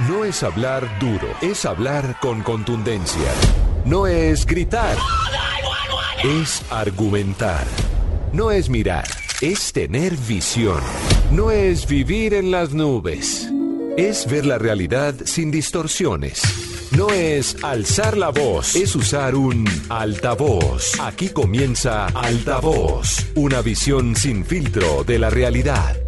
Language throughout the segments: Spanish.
No es hablar duro, es hablar con contundencia. No es gritar, es argumentar. No es mirar, es tener visión. No es vivir en las nubes, es ver la realidad sin distorsiones. No es alzar la voz, es usar un altavoz. Aquí comienza Altavoz, una visión sin filtro de la realidad.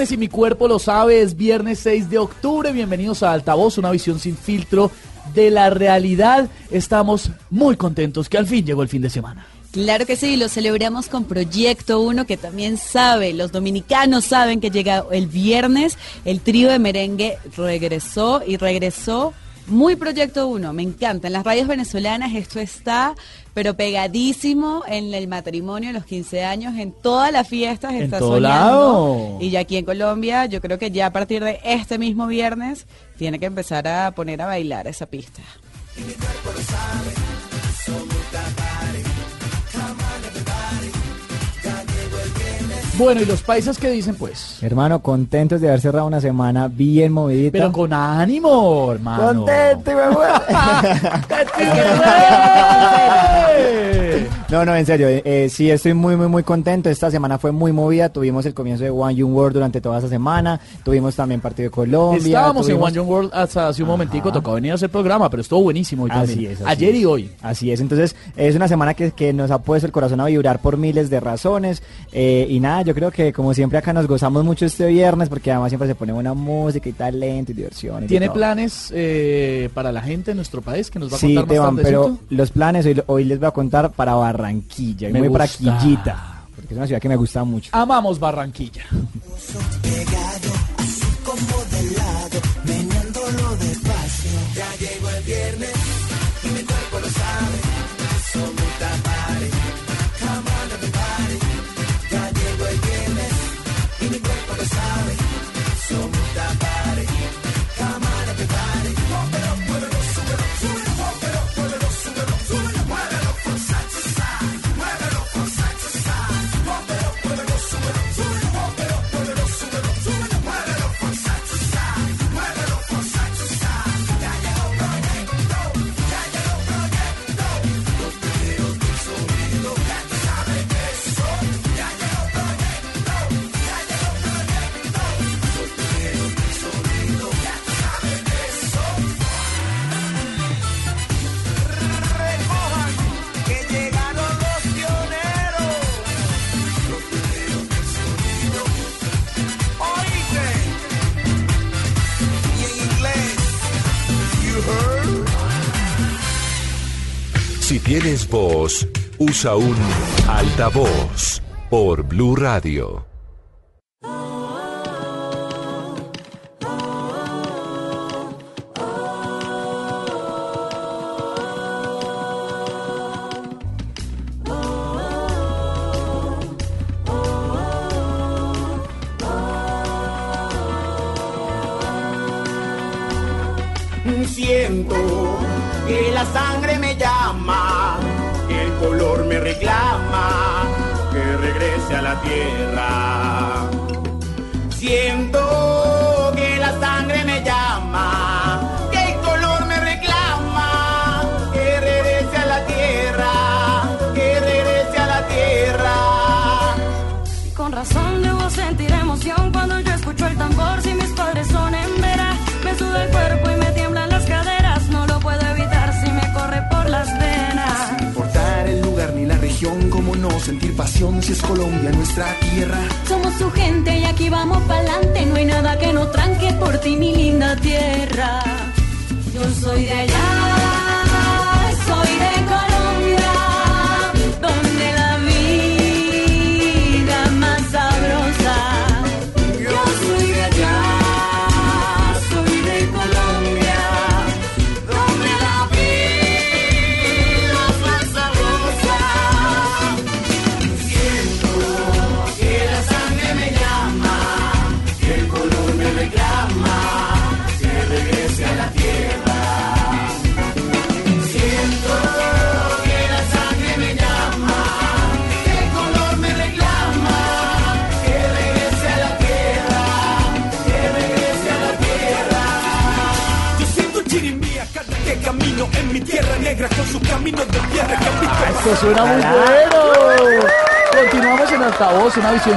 Y mi cuerpo lo sabe, es viernes 6 de octubre. Bienvenidos a Altavoz, una visión sin filtro de la realidad. Estamos muy contentos que al fin llegó el fin de semana. Claro que sí, lo celebramos con Proyecto 1, que también sabe, los dominicanos saben que llega el viernes, el trío de merengue regresó y regresó muy Proyecto 1, me encanta. En las radios venezolanas esto está, pero pegadísimo en el matrimonio, en los 15 años, en todas las fiestas En está todo soñando. lado. Y ya aquí en Colombia, yo creo que ya a partir de este mismo viernes, tiene que empezar a poner a bailar esa pista. Bueno, ¿y los paisas qué dicen pues? Hermano, contentos de haber cerrado una semana bien movidita. Pero con ánimo, hermano. Contento, me. No, no, en serio, eh, eh, sí estoy muy, muy, muy contento. Esta semana fue muy movida. Tuvimos el comienzo de One Young World durante toda esa semana. Tuvimos también partido de Colombia. Estábamos en One Young World hasta hace un Ajá. momentico, tocó venir a hacer programa, pero estuvo buenísimo hoy Así también. es, así Ayer es. y hoy. Así es, entonces es una semana que, que nos ha puesto el corazón a vibrar por miles de razones. eh, y nada, yo creo que como siempre acá nos gozamos mucho este viernes porque además siempre se pone buena música y talento y diversión. y de ¿Tiene todo. planes eh, para la gente en nuestro país que nos va a Sí, contar más Teban, pero los planes hoy, hoy les voy a contar para Barranquilla. Y Me muy para gusta. Quillita, porque es una ciudad que me gusta mucho. Amamos Barranquilla. pegado, así como de lado, meneándolo despacio. Ya llegó el viernes y mi cuerpo lo sabe. Usa un altavoz por Blue Radio.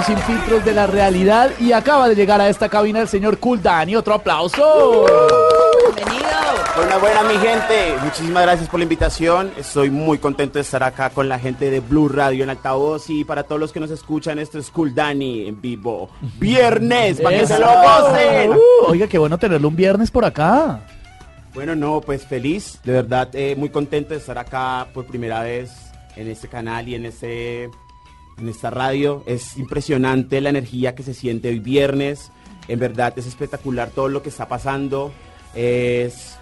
Sin filtros de la realidad. Y acaba de llegar a esta cabina el señor Cool Dani. Otro aplauso. Bienvenido. Buena, buena, mi gente. Muchísimas gracias por la invitación. Estoy muy contento de estar acá con la gente de Blue Radio en altavoz. Y para todos los que nos escuchan, esto es Cool Dani en vivo. Viernes, para que se lo gocen. Uh, oiga, qué bueno tenerlo un viernes por acá. Bueno, no, pues feliz, de verdad, eh, muy contento de estar acá por primera vez en este canal y en este en esta radio. Es impresionante la energía que se siente hoy viernes. En verdad es espectacular todo lo que está pasando. Es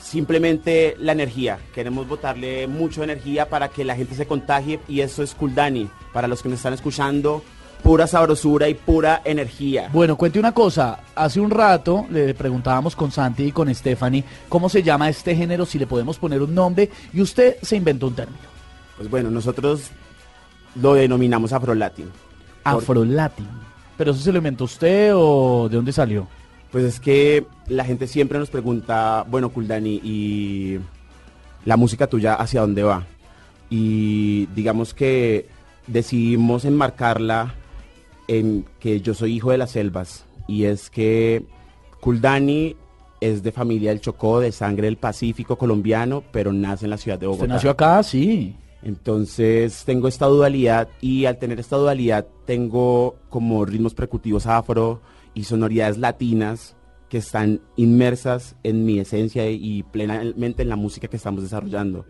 simplemente la energía. Queremos botarle mucha energía para que la gente se contagie y eso es Kuldani. Para los que nos están escuchando, pura sabrosura y pura energía. Bueno, cuente una cosa. Hace un rato le preguntábamos con Santi y con Stephanie cómo se llama este género, si le podemos poner un nombre, y usted se inventó un término. Pues bueno, nosotros lo denominamos Afrolatin. Afrolatin. ¿Pero eso se lo inventó usted o de dónde salió? Pues es que la gente siempre nos pregunta, bueno, Kuldani, ¿y la música tuya hacia dónde va? Y digamos que decidimos enmarcarla en que yo soy hijo de las selvas. Y es que Kuldani es de familia del Chocó, de sangre del Pacífico colombiano, pero nace en la ciudad de Bogotá. Usted nació acá, sí. Entonces tengo esta dualidad y al tener esta dualidad tengo como ritmos percutivos afro y sonoridades latinas que están inmersas en mi esencia y plenamente en la música que estamos desarrollando.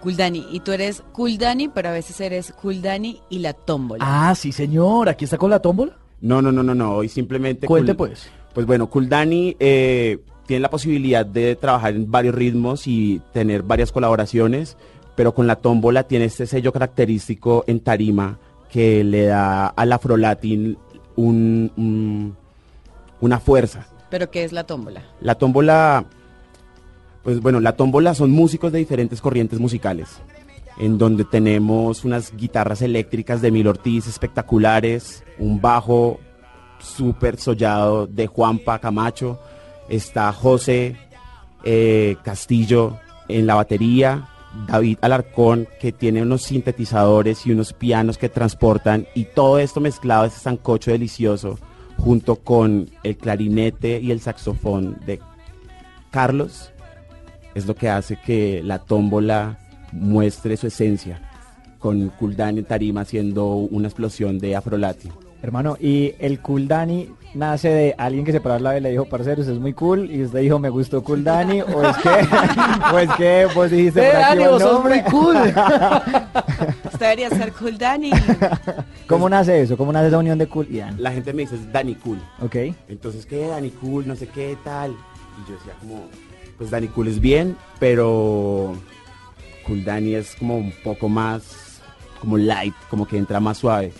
Kuldani, y tú eres Kuldani, pero a veces eres Kuldani y la tómbola. Ah, sí, señor. ¿Aquí está con la tómbola? No, no, no, no, no, hoy simplemente... Cuente, Kul- pues. Pues bueno, Kuldani eh, tiene la posibilidad de trabajar en varios ritmos y tener varias colaboraciones, pero con la tómbola tiene este sello característico en tarima que le da al afrolatin un, un- una fuerza. ¿Pero qué es la tómbola? La tómbola, pues bueno, la tómbola son músicos de diferentes corrientes musicales, en donde tenemos unas guitarras eléctricas de Mil Ortiz espectaculares, un bajo súper sollado de Juanpa Camacho, está José eh, Castillo en la batería, David Alarcón que tiene unos sintetizadores y unos pianos que transportan y todo esto mezclado, ese sancocho delicioso, junto con el clarinete y el saxofón de Carlos, es lo que hace que la tómbola muestre su esencia, con Kuldani en tarima haciendo una explosión de afrolatin. Hermano, y el Cool Dani nace de alguien que se paró al lado y le dijo, parcero, usted es muy cool, y usted dijo, me gustó Cool Dani, o es que, o es que vos dijiste, ¡Eh, por aquí Dani, vos sos muy cool! Usted debería ser Kuldani. ¿Cómo nace eso? ¿Cómo nace esa unión de Cool y Dan? La gente me dice, es Dani Cool. Ok. Entonces, ¿qué? Dani Cool, no sé qué tal. Y yo decía como, pues Dani Cool es bien, pero Cool Dani es como un poco más, como light, como que entra más suave.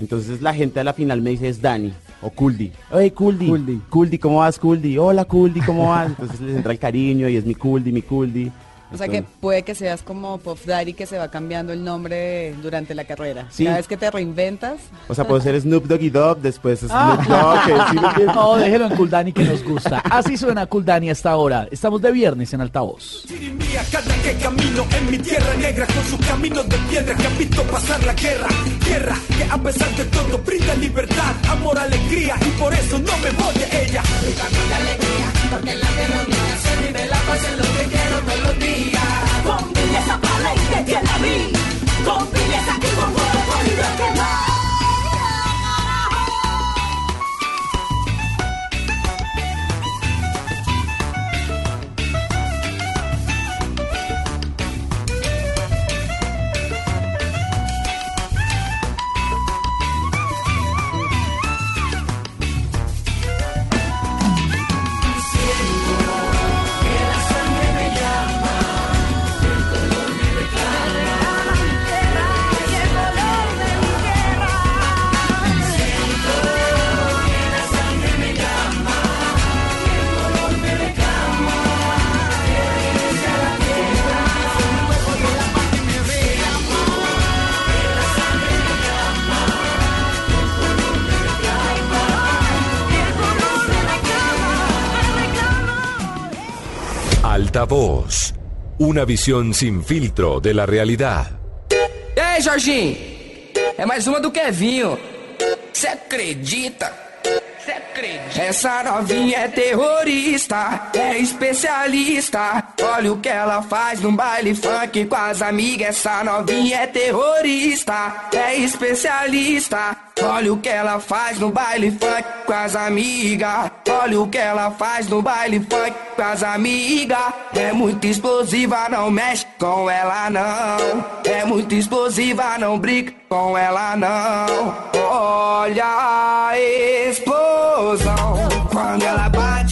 Entonces la gente a la final me dice, es Dani, o Kuldi. Oye, Kuldi. Kuldi. Kuldi, ¿cómo vas, Kuldi? Hola, Kuldi, ¿cómo vas? Entonces les entra el cariño y es mi Kuldi, mi Kuldi. O sea que puede que seas como Puff Daddy que se va cambiando el nombre durante la carrera. Sí. Cada vez que te reinventas. O sea, puedo ser Snoop Doggy Dogg, después Snoop Ah. Dogg, que sí? No, déjelo en Cool Dani que nos gusta. Así suena Cool Dani hasta ahora. Estamos de viernes en altavoz. Mía, cada que camino en mi tierra negra con sus caminos de piedra que han visto pasar la guerra. Tierra que a pesar de todo brinda libertad, amor, alegría y por eso no me voy de ella. Brindando la alegría, porque en la tierra mía se vive la paz en lo que quiero todos los días. Con belleza para y que la vi, con belleza que con fuego Altavoz. Una visión sin filtro de la realidad. E aí, Jorginho? É mais uma do Kevinho. Cê acredita? Cê acredita? Essa novinha é terrorista, é especialista. Olha o que ela faz no baile funk com as amigas. Essa novinha é terrorista, é especialista. Olha o que ela faz no baile funk com as amigas. Olha o que ela faz no baile funk com as amigas. É muito explosiva, não mexe com ela não. É muito explosiva, não brinca com ela não. Olha a explosão. Quando ela bate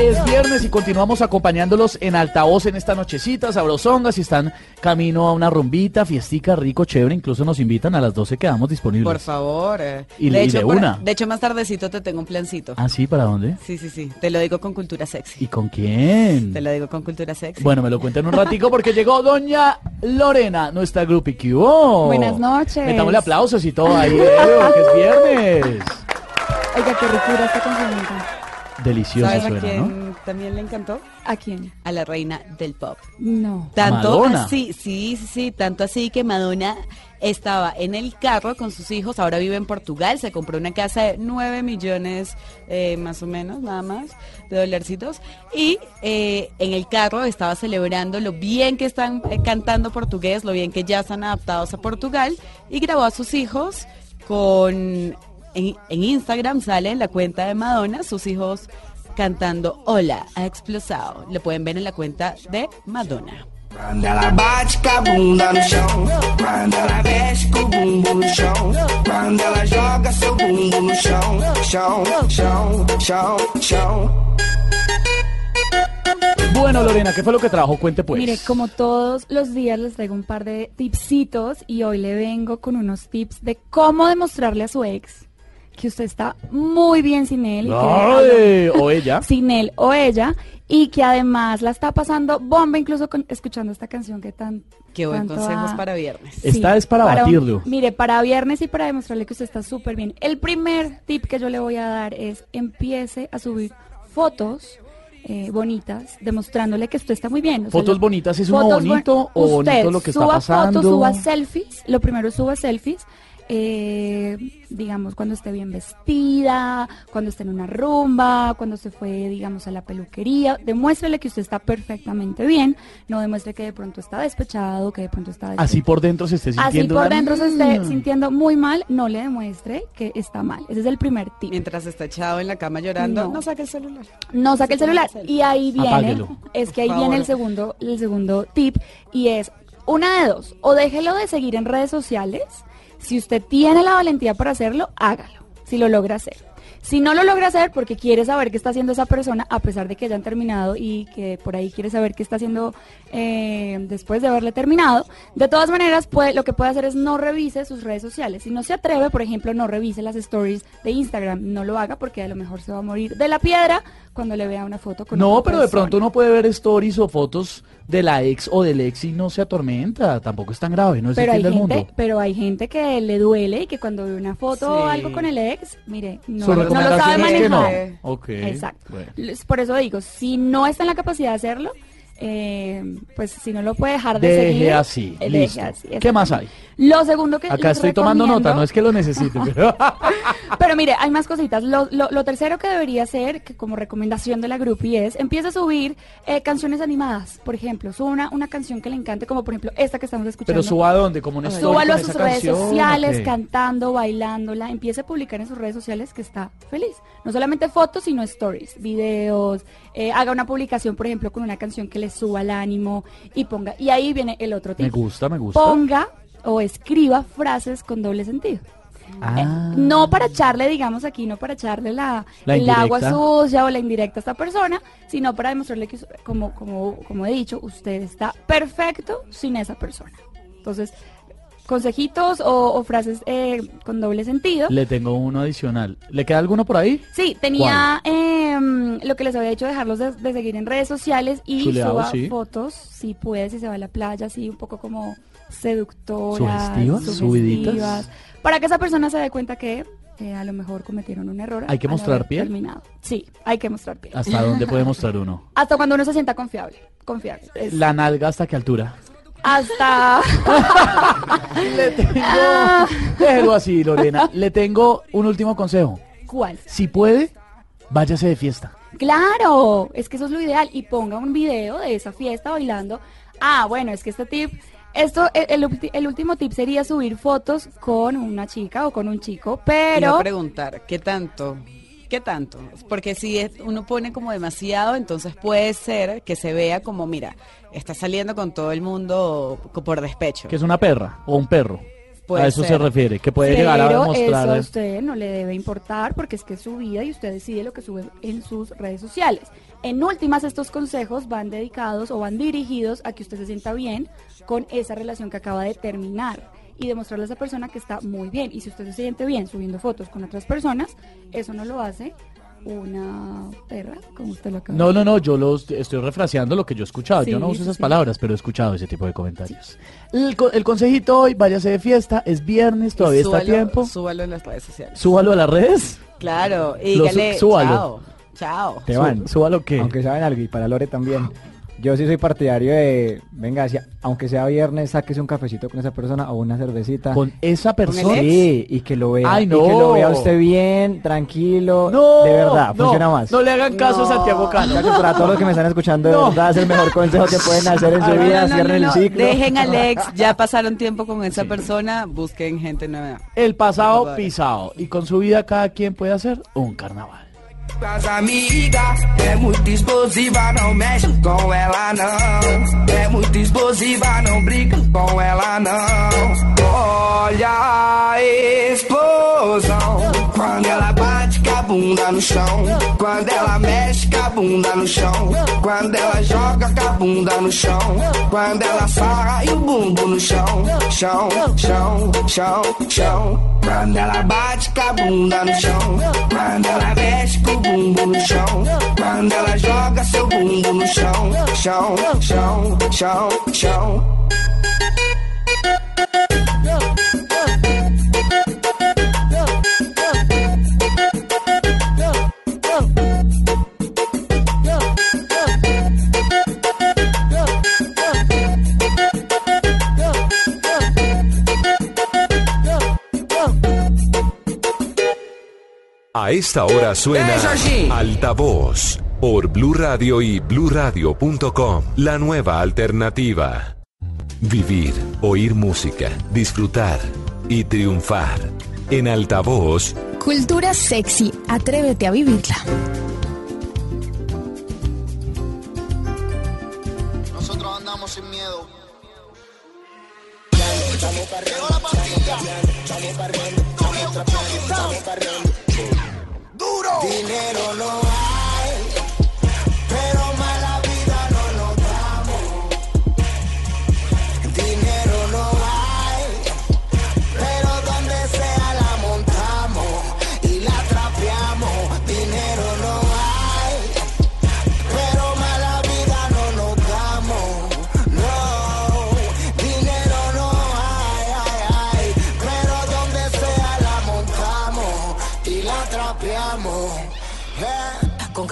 Es viernes y continuamos acompañándolos en altavoz en esta nochecita, sabrosonga, si están camino a una rumbita, fiestica, rico, chévere, incluso nos invitan a las 12 quedamos disponibles. Por favor. eh. Y- y de por- una. de hecho, más tardecito te tengo un plancito. ¿Ah, sí? ¿Para dónde? Sí, sí, sí. Te lo digo con cultura sexy. ¿Y con quién? Te lo digo con cultura sexy. Bueno, me lo cuentan un ratico porque llegó doña Lorena, nuestra grupi hubo. Buenas noches. Metámosle aplausos y todo ahí, Evo, que es viernes. Oiga, qué ricura esta canción. Delicioso ¿Sabes a quién ¿no? también le encantó? ¿A quién? A la reina del pop. No. Tanto Madonna. así, sí, sí, sí, tanto así que Madonna estaba en el carro con sus hijos, ahora vive en Portugal, se compró una casa de 9 millones eh, más o menos, nada más, de dolarcitos, y eh, en el carro estaba celebrando lo bien que están eh, cantando portugués, lo bien que ya están adaptados a Portugal, y grabó a sus hijos con... En, en Instagram sale en la cuenta de Madonna sus hijos cantando Hola, ha explosado. Lo pueden ver en la cuenta de Madonna. Ela bate com a bunda no chão, quando ela mexe com o bumbo no chão, quando ela joga seu no chão, chão, chão, chão, chão. Bueno, Lorena, ¿qué fue lo que trajo? Cuente pues. Mire, como todos los días les traigo un par de tipsitos y hoy le vengo con unos tips de cómo demostrarle a su ex que usted está muy bien sin él. y que o ella. sin él o ella y que además la está pasando bomba incluso con, escuchando esta canción que tan Qué buen tanto consejo ha- es para viernes. Esta es para batirlo. Mire, para viernes y para demostrarle que usted está súper bien. El primer tip que yo le voy a dar es empiece a subir fotos eh, bonitas, demostrándole que usted está muy bien. O sea, ¿Fotos lo- bonitas es uno bonito o Usted bonito lo que está suba pasando? fotos, suba selfies. Lo primero suba selfies. Eh, digamos, cuando esté bien vestida, cuando esté en una rumba, cuando se fue, digamos, a la peluquería. Demuéstrele que usted está perfectamente bien. No demuestre que de pronto está despechado, que de pronto está Así por dentro se esté Así sintiendo. por una- dentro se esté sintiendo muy mal, no le demuestre que está mal. Ese es el primer tip. Mientras está echado en la cama llorando, no, No. saque el celular. No saque el celular. Y ahí viene, Apáguelo. es que ahí Por viene el segundo, el segundo tip y es una de dos. O déjelo de seguir en redes sociales Si usted tiene la valentía para hacerlo, hágalo, si lo logra hacer. Si no lo logra hacer porque quiere saber qué está haciendo esa persona, a pesar de que hayan terminado y que por ahí quiere saber qué está haciendo eh, después de haberle terminado, de todas maneras puede, lo que puede hacer es no revise sus redes sociales. Si no se atreve, por ejemplo, no revise las stories de Instagram, no lo haga porque a lo mejor se va a morir de la piedra cuando le vea una foto con No, otra pero de pronto uno puede ver stories o fotos de la ex o del ex y no se atormenta. Tampoco es tan grave, no es pero el hay fin del gente, mundo. pero hay gente que le duele y que cuando ve una foto o algo con el ex, mire, no, lo sabe recomendación es que no. manejar. Ok, Exacto. bueno. Por eso digo, si no está en la capacidad de hacerlo, eh, pues si no lo puede dejar de Deje seguir, así, eh, deje listo. así, ¿Qué más hay? Lo segundo que Acá estoy tomando nota, no es que lo necesite. pero- Pero mire, hay más cositas. Lo, lo- lo tercero que debería hacer, que como recomendación de la groupie es, empieza a subir eh, canciones animadas, por ejemplo. Suba una, una canción que le encante, como por ejemplo esta que estamos escuchando. pero suba a dónde, como una Súbalo a sus redes canción, sociales, cantando, bailándola. Empiece a publicar en sus redes sociales que está feliz. No solamente fotos, sino stories, videos. Eh, haga una publicación, por ejemplo, con una canción que le suba el ánimo y ponga. Y ahí viene el otro Me tip. gusta, me gusta. Ponga o escriba frases con doble sentido. Ah. No para echarle, digamos aquí, no para echarle la, La el agua sucia o la indirecta a esta persona, sino para demostrarle que, como, como, como he dicho, usted está perfecto sin esa persona. Entonces, consejitos o, o frases eh, con doble sentido. Le tengo uno adicional. ¿Le queda alguno por ahí? Sí, tenía em, lo que les había dicho, dejarlos de, de seguir en redes sociales y Chuleado, suba sí. fotos, si puede, si se va a la playa, así un poco como seductoras, ¿Sugestivas? ¿Subiditas? para que esa persona se dé cuenta que eh, a lo mejor cometieron un error. ¿Hay que mostrar piel? Terminado. Sí, hay que mostrar piel. ¿Hasta dónde puede mostrar uno? Hasta cuando uno se sienta confiable, confiable. Es La nalga hasta qué altura. Hasta... Le tengo... Ah. Déjelo así, Lorena. Le tengo un último consejo. ¿Cuál? Si puede, váyase de fiesta. Claro, es que eso es lo ideal. Y ponga un video de esa fiesta bailando. Ah, bueno, es que este tip, esto, el, el último tip sería subir fotos con una chica o con un chico, Y pero no preguntar, ¿qué tanto? ¿Qué tanto? Porque si es- uno pone como demasiado, entonces puede ser que se vea como, mira, está saliendo con todo el mundo por despecho. Que es una perra o un perro. Puede a eso se refiere. Que puede llegar a pero eso a demostrar. usted no le debe importar porque es que es su vida y usted decide lo que sube en sus redes sociales. En últimas, estos consejos van dedicados o van dirigidos a que usted se sienta bien con esa relación que acaba de terminar y demostrarle a esa persona que está muy bien. Y si usted se siente bien subiendo fotos con otras personas, eso no lo hace una perra, como usted lo acaba No, no, no, yo los estoy refraseando lo que yo he escuchado. Sí, yo no uso esas sí. palabras, pero he escuchado ese tipo de comentarios. El, co- el consejito hoy, váyase de fiesta, es viernes, todavía está a tiempo. Súbalo en las redes sociales. Súbalo a las redes. Claro, y Lo dígale, su- súbalo. chao, chao. Te van. Súbalo que. Aunque saben algo, y para Lore también. Yo sí soy partidario de, venga, si- aunque sea viernes, sáquese un cafecito con esa persona o una cervecita. Con esa persona. Sí, y que lo vea. Ay, Y que lo vea usted bien, tranquilo. No, de verdad, no, funciona más. No le hagan caso a Santiago Cano. Muchachos, para todos los que me están escuchando, de No. verdad es el mejor consejo que pueden hacer en su no, vida, no, no, cierren no. el ciclo. Dejen al ex, ya pasaron tiempo con esa persona, busquen gente nueva. El pasado pisado. Y con su vida cada quien puede hacer un carnaval. As amigas, é muito explosiva, não mexe com ela não. É muito explosiva, não brinca com ela não. Olha a explosão. Quando ela bate com a bunda no chão. Quando ela mexe com a bunda no chão. Quando ela joga com a bunda no chão. Quando ela sarra e o bumbo no chão. Chão, chão, chão, chão. Quando ela bate com a bunda no chão. Quando ela mexe com o bumbo no chão. Quando ela joga seu bumbo no chão. Chão, chão, chão, chão. A esta hora suena ¡Eh! Altavoz por Blue Radio y bluradio.com. La nueva alternativa. Vivir, oír música, disfrutar y triunfar. En Altavoz, Cultura sexy, atrévete a vivirla. Nosotros andamos sin miedo. Dinero no hay,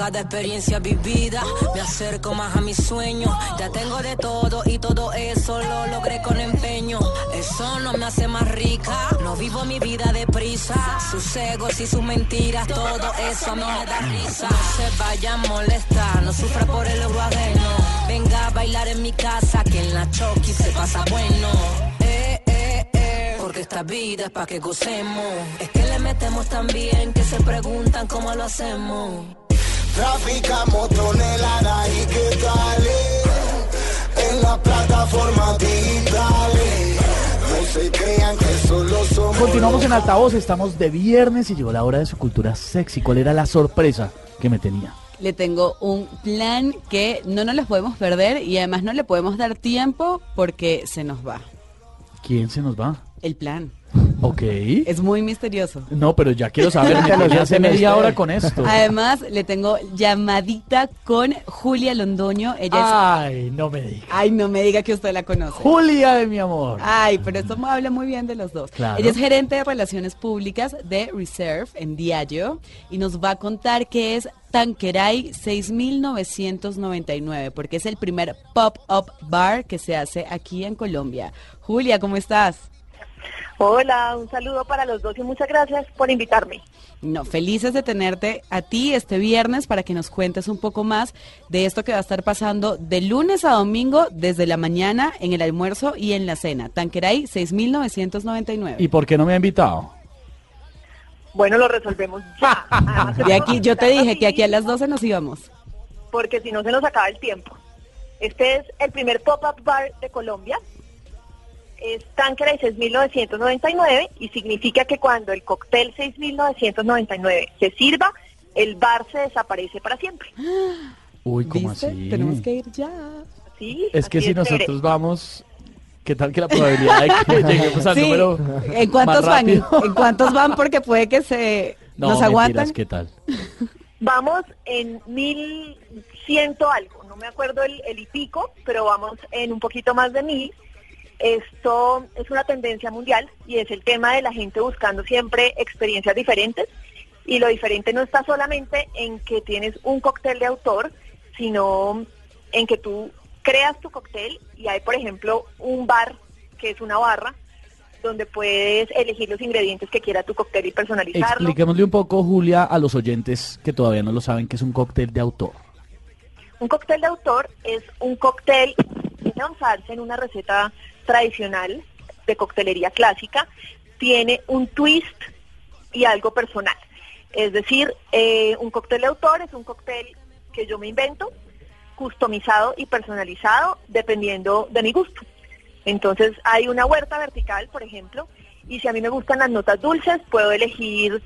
cada experiencia vivida me acerco más a mis sueños. Ya tengo de todo y todo eso lo logré con empeño. Eso no me hace más rica. No vivo mi vida deprisa. Sus egos y sus mentiras, todo eso a mí me da risa. No se vaya a molestar, no sufra por el euro ajeno. Venga a bailar en mi casa, que en la choqui se pasa bueno. Eh, eh, eh, porque esta vida es pa' que gocemos. Es que le metemos tan bien que se preguntan cómo lo hacemos. Traficamos toneladas y qué tal en las plataformas digitales. No se crean que solo somos. Continuamos en altavoz, estamos de viernes y llegó la hora de su cultura sexy. ¿Cuál era la sorpresa que me tenía? Le tengo un plan que no nos los podemos perder y además no le podemos dar tiempo porque se nos va. ¿Quién se nos va? El plan. Ok. Es muy misterioso. No, pero ya quiero saber, me tiene hace media hora con esto. Además, le tengo llamadita con Julia Londoño. Ella Ay, no me diga. Ay, no me diga que usted la conoce. Julia de mi amor. Ay, pero esto me habla muy bien de los dos. Claro. Ella es gerente de relaciones públicas de Reserve en Diageo y nos va a contar qué es Tanqueray 6999, porque es el primer pop-up bar que se hace aquí en Colombia. Julia, ¿cómo estás? Hola, un saludo para los dos y muchas gracias por invitarme. No, felices de tenerte a ti este viernes para que nos cuentes un poco más de esto que va a estar pasando de lunes a domingo desde la mañana en el almuerzo y en la cena. Tanqueray 6999. ¿Y por qué no me ha invitado? Bueno, lo resolvemos ya. Además, De aquí, yo te dije que aquí a las 12 nos íbamos. Porque si no se nos acaba el tiempo. Este es el primer pop-up bar de Colombia. Es Tanqueray 6999 y significa que cuando el cóctel 6999 se sirva, el bar se desaparece para siempre. Uy, ¿cómo ¿Viste? así? Tenemos que ir ya. ¿Sí? Es que si nosotros vamos, ¿qué tal que la probabilidad de que lleguemos al Sí, número ¿En cuántos más van? ¿En cuántos van? Porque puede que se No, nos mentiras, aguantan. ¿qué tal? Vamos en mil ciento algo, no me acuerdo el, el y pico, pero vamos en un poquito más de mil. Esto es una tendencia mundial y es el tema de la gente buscando siempre experiencias diferentes. Y lo diferente no está solamente en que tienes un cóctel de autor, sino en que tú creas tu cóctel y hay, por ejemplo, un bar que es una barra donde puedes elegir los ingredientes que quiera tu cóctel y personalizarlo. Expliquémosle un poco, Julia, a los oyentes que todavía no lo saben, que es un cóctel de autor. Un cóctel de autor es un cóctel que a usarse en una receta tradicional de coctelería clásica, tiene un twist y algo personal. Es decir, eh, un cóctel de autor es un cóctel que yo me invento, customizado y personalizado dependiendo de mi gusto. Entonces hay una huerta vertical, por ejemplo, y si a mí me gustan las notas dulces, puedo elegir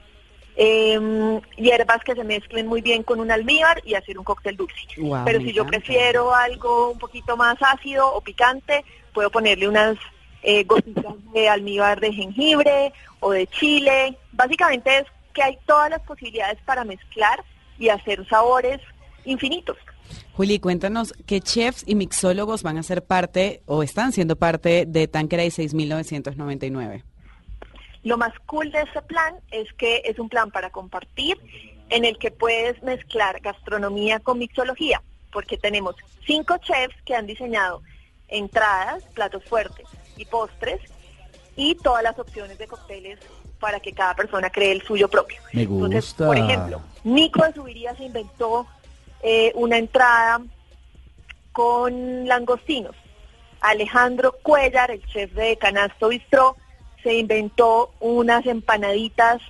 em, hierbas que se mezclen muy bien con un almíbar y hacer un cóctel dulce. Pero si yo prefiero algo un poquito más ácido o picante, puedo ponerle unas eh, gotitas de almíbar de jengibre o de chile. Básicamente es que hay todas las posibilidades para mezclar y hacer sabores infinitos. Juli, cuéntanos qué chefs y mixólogos van a ser parte o están siendo parte de Tanqueray 6999. Lo más cool de este plan es que es un plan para compartir en el que puedes mezclar gastronomía con mixología, porque tenemos cinco chefs que han diseñado entradas, platos fuertes y postres y todas las opciones de cócteles para que cada persona cree el suyo propio. Me Entonces, gusta. por ejemplo, Nico de Subiría se inventó eh, una entrada con langostinos. Alejandro Cuellar, el chef de Canasto Bistró, se inventó unas empanaditas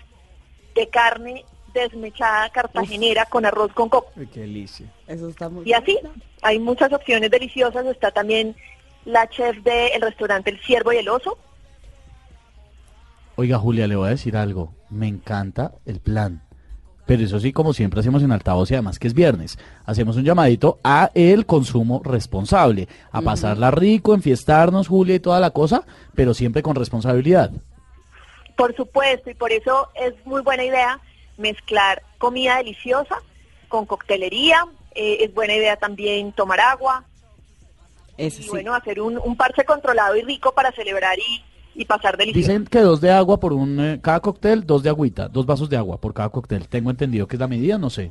de carne desmechada cartagenera con arroz con coco. Qué delicia. Eso está muy Y así, hay muchas opciones deliciosas. Está también la chef del restaurante El Ciervo y el Oso, Oiga, Julia, le voy a decir algo. Me encanta el plan. Pero eso sí, como siempre hacemos en altavoz y además que es viernes, hacemos un llamadito a el consumo responsable, a pasarla rico, enfiestarnos, Julia y toda la cosa, pero siempre con responsabilidad. Por supuesto, y por eso es muy buena idea mezclar comida deliciosa con coctelería. eh, es buena idea también tomar agua Eso y sí. bueno, hacer un, un parche controlado y rico para celebrar y, y pasar delicioso. Dicen que dos de agua por un, eh, cada cóctel, dos de agüita, dos vasos de agua por cada cóctel. Tengo entendido que es la medida, no sé.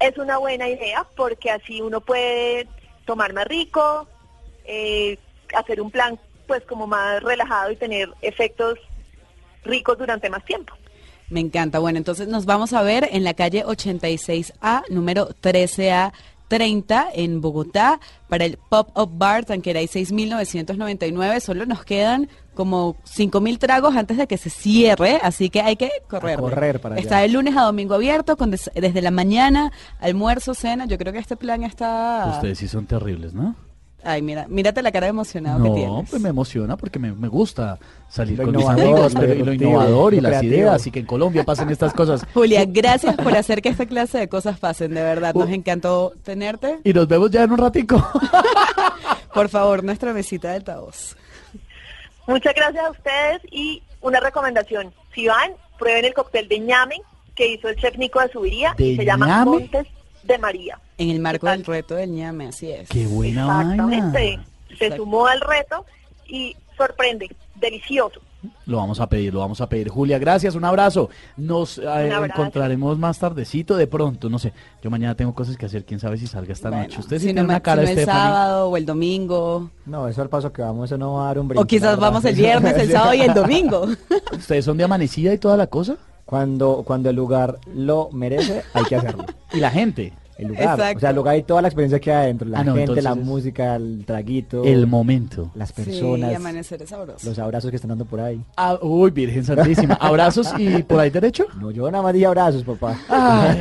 Es una buena idea porque así uno puede tomar más rico, eh, hacer un plan pues como más relajado y tener efectos ricos durante más tiempo. Me encanta. Bueno, entonces nos vamos a ver en la calle 86A, número 13A. 30 en Bogotá para el Pop-Up Bar Tanqueray 6.999. Solo nos quedan como 5.000 tragos antes de que se cierre, así que hay que correr. correr para Está allá. de lunes a domingo abierto, con des- desde la mañana, almuerzo, cena. Yo creo que este plan está... Ustedes sí son terribles, ¿no? Ay, mira, mírate la cara de emocionado que No, tienes. pues me emociona porque me, me gusta salir Lo con mis amigos, lo pero y lo innovador y lo las creativo. ideas y que en Colombia pasen estas cosas. Julia, gracias por hacer que esta clase de cosas pasen, de verdad. Nos encantó tenerte. Y nos vemos ya en un ratico. Por favor, nuestra mesita de altavoz. Muchas gracias a ustedes y una recomendación. Si van, prueben el cóctel de ñame que hizo el chef Nico de Subiría ¿De y se llama ñame? Montes de María. En el marco del reto del ñame, así es. Qué buena vaina. Exactamente. Se sumó al reto y sorprende, delicioso. Lo vamos a pedir, lo vamos a pedir. Julia, gracias, un abrazo. Nos eh, abrazo. encontraremos más tardecito, de pronto, no sé. Yo mañana tengo cosas que hacer, quién sabe si salga esta noche. Usted sí Si tiene no, una cara, si no el sábado o el domingo. No, eso al paso que vamos, eso no va a dar un brinco. O quizás vamos el viernes, el sábado y el domingo. ¿Ustedes son de amanecida y toda la cosa? Cuando, cuando el lugar lo merece, hay que hacerlo. Y la gente. El lugar. Exacto. O sea, el lugar y toda la experiencia que hay adentro. La Ah, no, gente, la música, el traguito. El momento. Las Sí, personas. y amanecer es sabroso. los abrazos que están dando por ahí. Ah, uy, Virgen Santísima. ¿Abrazos y por ahí derecho? No, yo nada más dije abrazos, papá. Ay,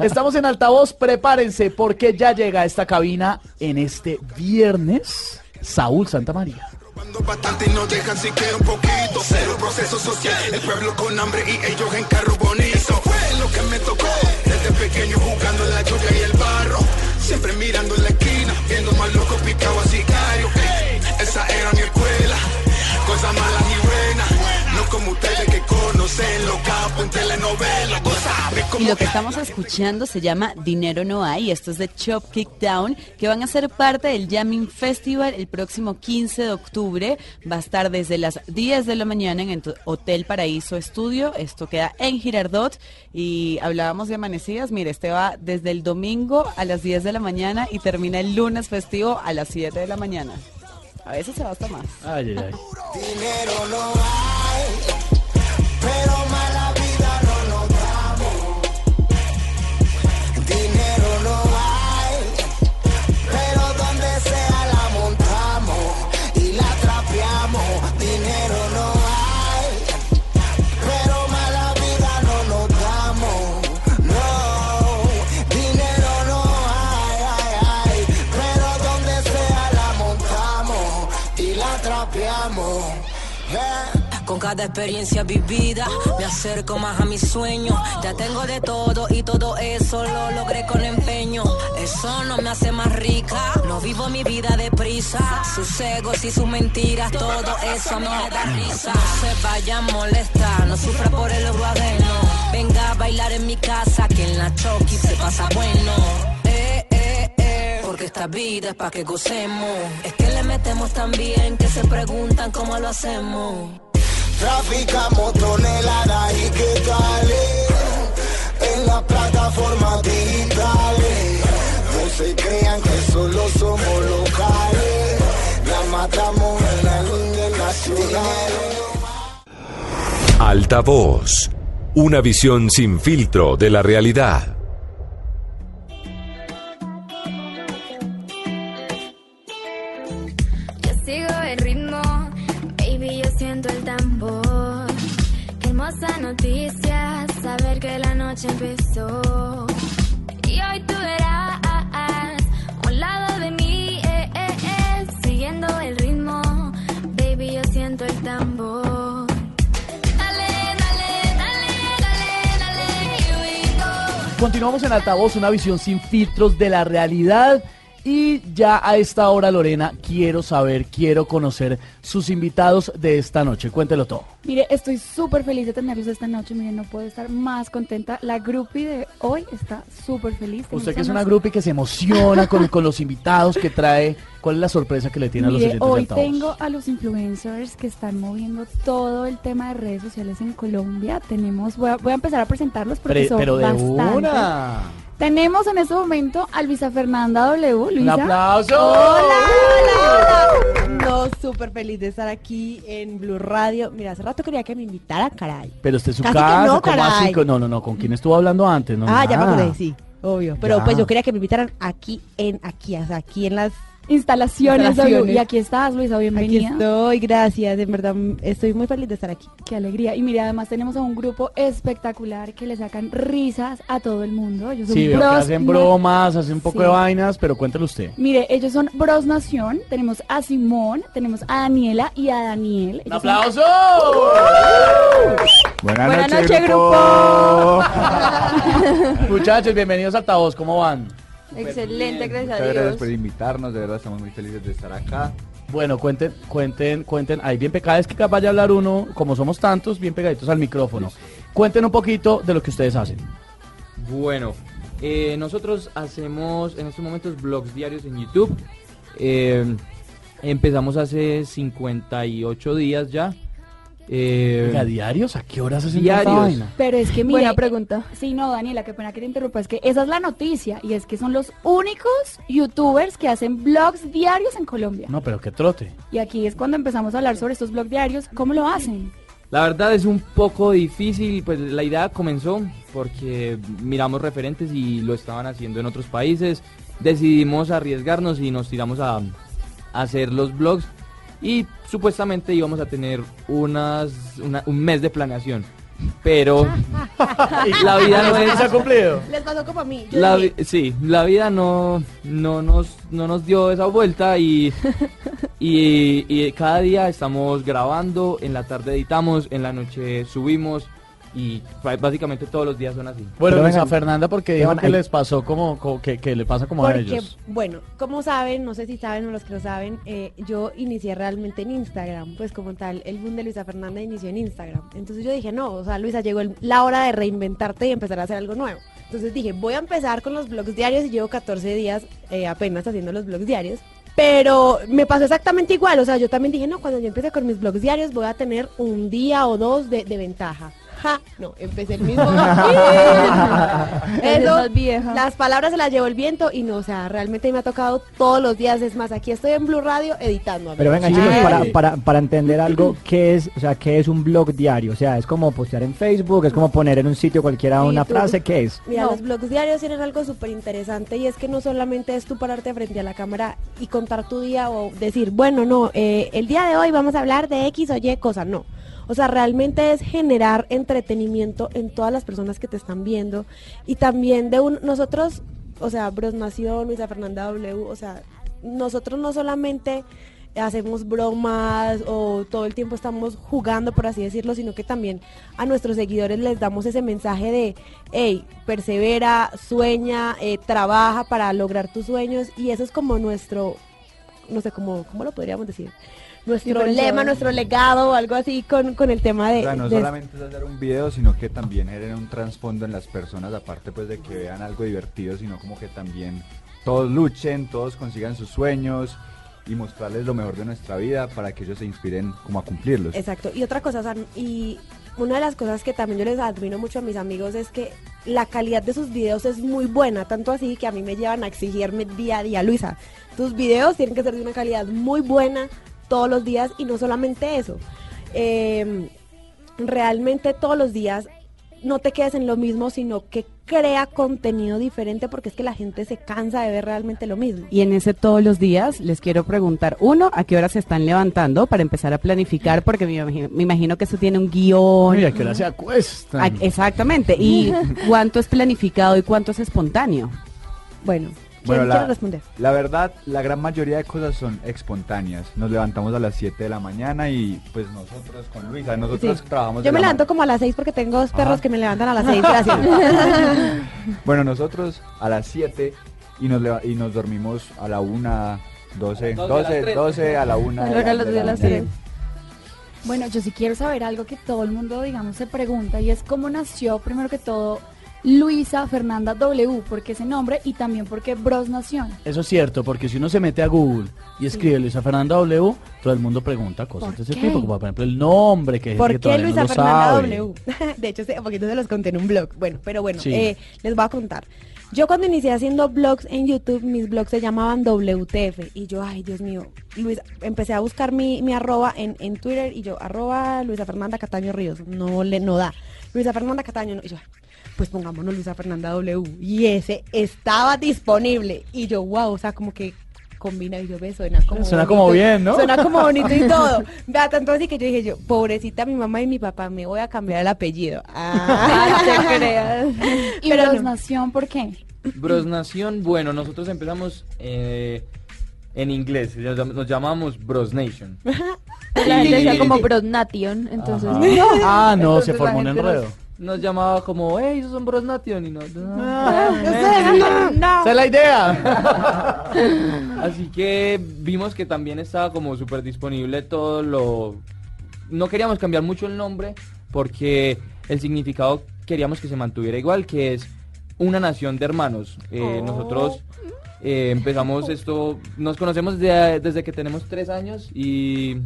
estamos en altavoz, prepárense porque ya llega a esta cabina en este viernes Saúl Santa María. Bastante y no dejan siquiera un poquito. Cero proceso social, el pueblo con hambre y ellos en carro bonito. Fue lo que me tocó. Desde pequeño jugando la lluvia y el barro. Siempre mirando en la esquina, viendo más locos picados a sicario. Esa era mi escuela. Cosas malas y buenas. No como ustedes que conocen los capos en telenovelas. Y lo que estamos escuchando se llama Dinero No Hay. Esto es de Chop Kick Down, que van a ser parte del Jamming Festival el próximo 15 de octubre. Va a estar desde las 10 de la mañana en el Hotel Paraíso Estudio. Esto queda en Girardot. Y hablábamos de amanecidas. Mire, este va desde el domingo a las 10 de la mañana y termina el lunes festivo a las 7 de la mañana. A veces se va hasta más. Ay, ay, ay. Dinero no hay, pero mala Con cada experiencia vivida me acerco más a mis sueños. Ya tengo de todo y todo eso lo logré con empeño. Eso no me hace más rica. No vivo mi vida deprisa. Sus egos y sus mentiras, todo eso a mí me da risa. No se vaya a molestar, no sufra por el oro ajeno. Venga a bailar en mi casa, que en la choqui se pasa bueno. Eh, eh, eh, Porque esta vida es pa' que gocemos. Es que le metemos tan bien que se preguntan cómo lo hacemos. Traficamos toneladas y qué tal en las plataformas digitales. No se crean que solo somos locales. La matamos en la línea nacional. Altavoz. Una visión sin filtro de la realidad. noche empezó. Y hoy tú verás un lado de mí, eh, eh, eh, siguiendo el ritmo. Baby, yo siento el tambor. Continuamos en Altavoz, una visión sin filtros de la realidad. Y ya a esta hora, Lorena, quiero saber, quiero conocer sus invitados de esta noche. Cuéntelo todo. Mire, estoy súper feliz de tenerlos esta noche. Mire, no puedo estar más contenta. La groupie de hoy está súper feliz. Usted que es una groupie que se emociona con, con los invitados que trae. ¿Cuál es la sorpresa que le tiene a los oyentes hoy altavoz? tengo a los influencers que están moviendo todo el tema de redes sociales en Colombia. Tenemos, voy a, voy a empezar a presentarlos porque Pre- son pero de bastantes. una. Tenemos en este momento a Luisa Fernanda W. Un Luisa. aplauso. Hola, hola, hola. No, súper feliz de estar aquí en Blue Radio. Mira, hace rato quería que me invitara, caray. Pero usted es su Casi que casa, no, ¿cómo así? caray. No, no, no, ¿con quién estuvo hablando antes? No, ah, ya me acordé, sí, obvio. Pero Ya. pues yo quería que me invitaran aquí en, aquí, o sea, aquí en las Instalaciones. Y aquí estás, Luisa, Aquí bienvenida. estoy, gracias, de verdad estoy muy feliz de estar aquí. Qué alegría. Y mire, además tenemos a un grupo espectacular que le sacan risas a todo el mundo. Ellos son Sí, veo que Bros hacen bromas, hacen un poco Sí. de vainas, pero cuéntelo usted. Mire, ellos son Bros Nación. Tenemos a Simón, tenemos a Daniela y a Daniel. ¡Un son- aplauso! Buenas, Buenas noches, noches, grupo. Muchachos, bienvenidos a Altavoz, ¿cómo van? Excelente, gracias Muchas gracias por invitarnos, de verdad estamos muy felices de estar acá. Bueno, cuenten, cuenten, cuenten. Ahí bien pegada es que capaz de hablar uno, como somos tantos, bien pegaditos al micrófono. Cuenten un poquito de lo que ustedes hacen. Bueno, eh, nosotros hacemos en estos momentos blogs diarios en YouTube. Eh, empezamos hace 58 días ya. Eh, Oiga, ¿diarios? ¿A qué horas hacen Diarios. vaina? Pero es que mire, Buena pregunta. Sí, no, Daniela, qué pena que te interrumpa. Es que esa es la noticia y es que son los únicos youtubers que hacen blogs diarios en Colombia. No, pero qué trote. Y aquí es cuando empezamos a hablar sobre estos blogs diarios. ¿Cómo lo hacen? La verdad es un poco difícil, pues la idea comenzó porque miramos referentes y lo estaban haciendo en otros países. Decidimos arriesgarnos y nos tiramos a, a hacer los blogs y supuestamente íbamos a tener unas, una- un mes de planeación. Pero la vida no es... se ha cumplido. Les pasó como a mí. yo La vi- sí, la vida no, no, nos, no nos dio esa vuelta y, y, y cada día estamos grabando, en la tarde editamos, en la noche subimos y básicamente todos los días son así. Bueno, Luisa vengan, Fernanda, porque dijo que ahí- les pasó como, como que, que le pasa como a ellos. bueno, como saben, no sé si saben o los que lo saben, eh, yo inicié realmente en Instagram, pues como tal, el boom de Luisa Fernanda inició en Instagram. Entonces yo dije, no, o sea, Luisa, llegó el- la hora de reinventarte y empezar a hacer algo nuevo. Entonces dije, voy a empezar con los blogs diarios y llevo 14 días eh, apenas haciendo los blogs diarios. Pero me pasó exactamente igual, o sea, yo también dije, no, cuando yo empiece con mis blogs diarios voy a tener un día o dos de, de ventaja. Ja, no, empecé el mismo. Eso, vieja. las palabras se las llevó el viento y no, o sea, realmente me ha tocado todos los días. Es más, aquí estoy en Blue Radio editando. Pero venga, Sí. chicos, para, para, para entender algo, ¿qué es, o sea, qué es un blog diario? O sea, es como postear en Facebook, es como poner en un sitio cualquiera Sí, una tú- frase, ¿qué es? Mira, No. los blogs diarios tienen algo súper interesante y es que no solamente es tú pararte frente a la cámara y contar tu día o decir, bueno, no, eh, el día de hoy vamos a hablar de X o Y cosa, no. O sea, realmente es generar entretenimiento en todas las personas que te están viendo y también de un, nosotros, o sea, Bros Nación, Luisa Fernanda W, o sea, nosotros no solamente hacemos bromas o todo el tiempo estamos jugando, por así decirlo, sino que también a nuestros seguidores les damos ese mensaje de, hey, persevera, sueña, eh, trabaja para lograr tus sueños y eso es como nuestro, no sé, cómo, ¿cómo lo podríamos decir? Nuestro lema, nuestro legado o algo así con, con el tema de... O sea, no de- solamente es hacer un video, sino que también generen un trasfondo en las personas, aparte pues de que vean algo divertido, sino como que también todos luchen, todos consigan sus sueños y mostrarles lo mejor de nuestra vida para que ellos se inspiren como a cumplirlos. Exacto. Y otra cosa, o sea, y una de las cosas que también yo les admiro mucho a mis amigos es que la calidad de sus videos es muy buena, tanto así que a mí me llevan a exigirme día a día, Luisa, tus videos tienen que ser de una calidad muy buena todos los días y no solamente eso. Eh, realmente todos los días no te quedes en lo mismo, sino que crea contenido diferente porque es que la gente se cansa de ver realmente lo mismo. Y en ese todos los días les quiero preguntar, uno, ¿a qué hora se están levantando para empezar a planificar? Porque me imagino, me imagino que eso tiene un guion. Uy, ¿a qué hora se acuestan? Ah, Exactamente. ¿Y cuánto es planificado y cuánto es espontáneo? Bueno, ¿Quién la, quiere responder? la verdad, la gran mayoría de cosas son espontáneas. Nos levantamos a las 7 de la mañana y pues nosotros con Luisa, nosotros Sí. trabajamos Yo me la levanto como a las 6 porque tengo dos perros Ajá. que me levantan a las 6. Gracias. Bueno, nosotros a las 7 y nos, leva- y nos dormimos a la 1, 12, 12, a las 12, tres. 12 a la 1. A las. Bueno, yo sí quiero saber algo que todo el mundo, digamos, se pregunta y es cómo nació, primero que todo, Luisa Fernanda W, porque ese nombre y también porque Bros Nación. Eso es cierto, porque si uno se mete a Google y escribe Luisa Fernanda W, todo el mundo pregunta cosas de ese qué? tipo, como por ejemplo el nombre, que gente ¿Por que qué Luisa no Fernanda sabe. W? De hecho, hace poquito se los conté en un blog. Bueno, pero bueno, Sí. eh, les voy a contar. Yo cuando inicié haciendo blogs en YouTube, mis blogs se llamaban WTF. Y yo, ay, Dios mío, Luisa, empecé a buscar mi, mi arroba en, en Twitter y yo, arroba Luisa Fernanda Cataño Ríos. No le no da. Luisa Fernanda Cataño. no. Y yo, pues pongámonos Luisa Fernanda W. Y ese estaba disponible. Y yo, wow, o sea, como que combina y yo ve, suena como Suena como bien, ¿no? Suena como bonito y todo. Vea, tanto así que yo dije yo, pobrecita mi mamá y mi papá, me voy a cambiar el apellido. Ah, te creas. ¿Y Pero Bros no. Nación por qué? Bros Nación, bueno, nosotros empezamos eh, en inglés, nos llam- nos llamamos Bros Nation. La gente decía Y- como Bros Nation, entonces... Ajá. Ah, no, se formó un enredo. Nos, nos llamaba como, hey, esos son Bros Nation y no. Esa es la idea. Así que vimos que también estaba como súper disponible todo lo... No queríamos cambiar mucho el nombre porque el significado queríamos que se mantuviera igual, que es una nación de hermanos. Eh, Nosotros eh, empezamos esto, nos conocemos de- desde que tenemos tres años y,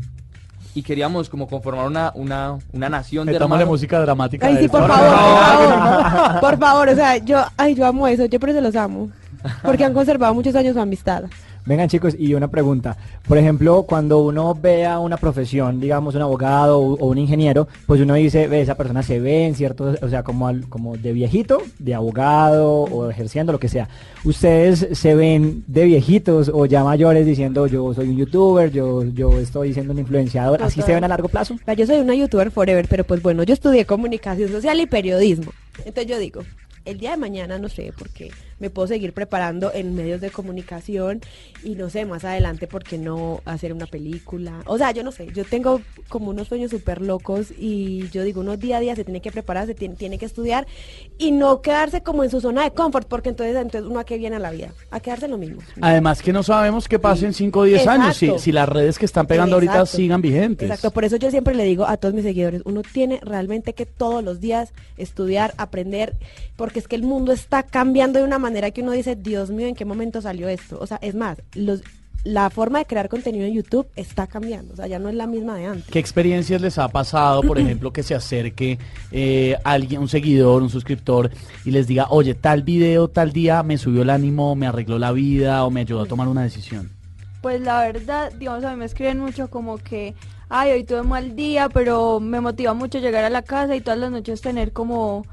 y queríamos como conformar una, una, una nación de hermanos. música dramática. Ay, sí, esto. por favor, por favor. Por favor, o sea, yo, ay, yo amo eso, yo por eso los amo. Porque han conservado muchos años su amistad. Vengan chicos, y una pregunta. Por ejemplo, cuando uno ve a una profesión, digamos un abogado o, o un ingeniero, pues uno dice, ve, esa persona se ve en cierto, o sea, como, al- como de viejito, de abogado o ejerciendo lo que sea. ¿Ustedes se ven de viejitos o ya mayores diciendo, yo soy un youtuber, yo, yo estoy siendo un influenciador? ¿Así se ven a largo plazo? Yo soy una youtuber forever, pero pues bueno, yo estudié comunicación social y periodismo. Entonces yo digo, el día de mañana no sé, porque me puedo seguir preparando en medios de comunicación y no sé, más adelante, ¿por qué no hacer una película? O sea, yo no sé, yo tengo como unos sueños súper locos y yo digo, uno día a día se tiene que preparar, se tiene, tiene que estudiar y no quedarse como en su zona de confort, porque entonces, entonces uno a qué viene a la vida, a quedarse lo mismo. Además que no sabemos qué pasa en 5 o 10 años, si, si las redes que están pegando ahorita sigan vigentes. Exacto, por eso yo siempre le digo a todos mis seguidores, uno tiene realmente que todos los días estudiar, aprender, porque es que el mundo está cambiando de una manera que uno dice, Dios mío, ¿en qué momento salió esto? O sea, es más, los, la forma de crear contenido en YouTube está cambiando, o sea, ya no es la misma de antes. ¿Qué experiencias les ha pasado, por ejemplo, que se acerque eh, alguien, un seguidor, un suscriptor, y les diga, oye, tal video, tal día me subió el ánimo, me arregló la vida o me ayudó a tomar una decisión? Pues la verdad, digamos, a mí me escriben mucho como que, ay, hoy tuve un mal día, pero me motiva mucho llegar a la casa y todas las noches tener como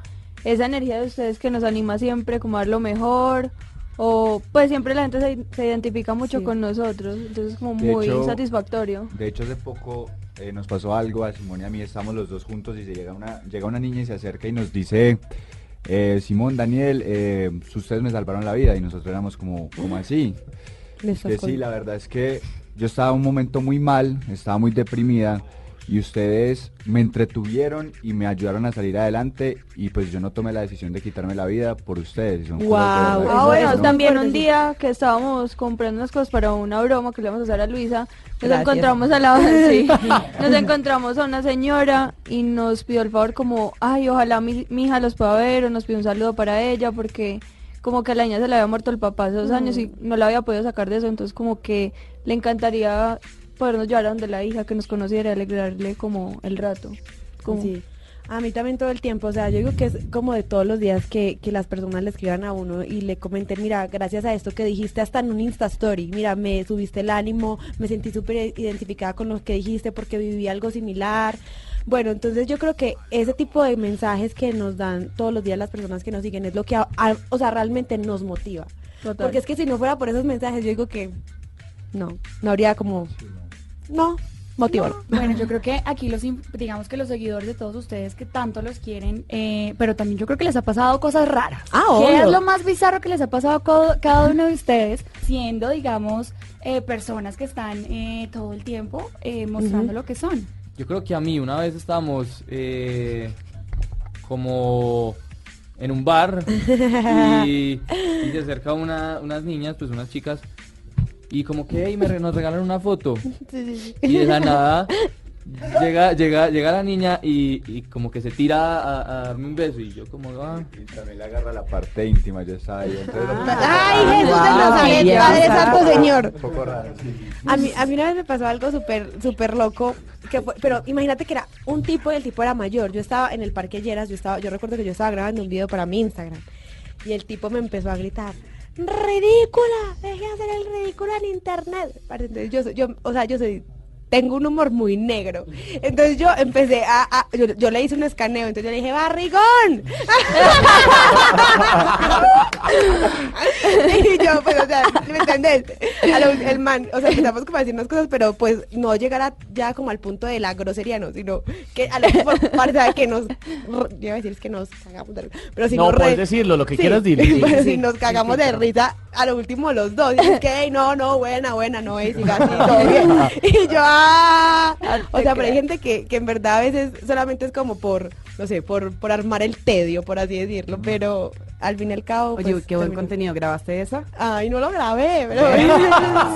esa energía de ustedes que nos anima siempre como a dar lo mejor. O pues siempre la gente se, se identifica mucho con nosotros, entonces es como De muy hecho- satisfactorio. De hecho, hace poco eh, nos pasó algo a Simón y a mí, estamos los dos juntos y se llega una, llega una niña y se acerca y nos dice, eh, Simón, Daniel, eh, ustedes me salvaron la vida y nosotros éramos como, como así. Que sí, la verdad es que yo estaba en un momento muy mal, estaba muy deprimida y ustedes me entretuvieron y me ayudaron a salir adelante y pues yo no tomé la decisión de quitarme la vida por ustedes. son cosas Ah, que bueno, no- también un día que estábamos comprando unas cosas para una broma que le vamos a hacer a Luisa, nos Gracias. encontramos a la sí, nos encontramos a una señora y nos pidió el favor como, ay, ojalá mi, mi hija los pueda ver o nos pidió un saludo para ella porque como que a la niña se le había muerto el papá hace dos años y no la había podido sacar de eso, entonces como que le encantaría podernos llevar a donde la hija, que nos conociera, y alegrarle como el rato. Como- Sí. A mí también todo el tiempo, o sea, yo digo que es como de todos los días que, que las personas le escriban a uno y le comenten, mira, gracias a esto que dijiste hasta en un Insta Story, mira, me subiste el ánimo, me sentí súper identificada con lo que dijiste porque viví algo similar. Bueno, entonces yo creo que ese tipo de mensajes que nos dan todos los días las personas que nos siguen es lo que, a- a- o sea, realmente nos motiva. Total. Porque es que si no fuera por esos mensajes, yo digo que no, no habría como, no, motivar. Bueno, yo creo que aquí los, digamos que los seguidores de todos ustedes que tanto los quieren, eh, pero también yo creo que les ha pasado cosas raras. Ah, ¿Qué es lo más bizarro que les ha pasado a cada uno de ustedes, siendo, digamos, eh, personas que están eh, todo el tiempo eh, mostrando lo que son? Yo creo que a mí una vez estábamos eh, como en un bar y, y se acerca una, unas niñas, pues unas chicas, y como que "Ey, me re- nos regalan una foto. Y de la nada llega, llega, llega la niña y, y como que se tira a, a darme un beso y yo como ah. Y también le agarra la parte íntima, yo estaba ahí. Entonces, Ay, Jesús de Wow, Nazaret, qué Padre Señor. Un poco raro, sí. A mí, a mí una vez me pasó algo súper súper loco, que fue- pero imagínate que era un tipo y el tipo era mayor. Yo estaba en el Parque Lleras, yo estaba, yo recuerdo que yo estaba grabando un video para mi Instagram y el tipo me empezó a gritar, ridícula, deje de hacer el ridículo en internet. Entonces yo, yo, o sea, yo soy tengo un humor muy negro. Entonces yo empecé a, a- yo, yo le hice un escaneo, entonces yo le dije, barrigón. y yo, pues, o sea, ¿me entendés? Lo- el man, o sea, empezamos como a decir unas cosas, pero pues no llegar a- ya como al punto de la grosería, no, sino que a lo mejor parece que nos, yo iba a decir es que nos cagamos de risa, pero si No, nos re- puedes decirlo, lo que Sí, quieras dile, sí. pero Sí. si nos cagamos de risa, a lo último los dos, y es que, "Ey, no, no, buena, buena, no, es, así, todo bien. Y yo, ah, o sea, pero hay gente que, que en verdad a veces solamente es como por, no sé, por, por armar el tedio, por así decirlo, pero al fin y al cabo. Oye, pues, qué buen terminó. contenido. ¿Grabaste esa? Ay, no lo grabé, pero.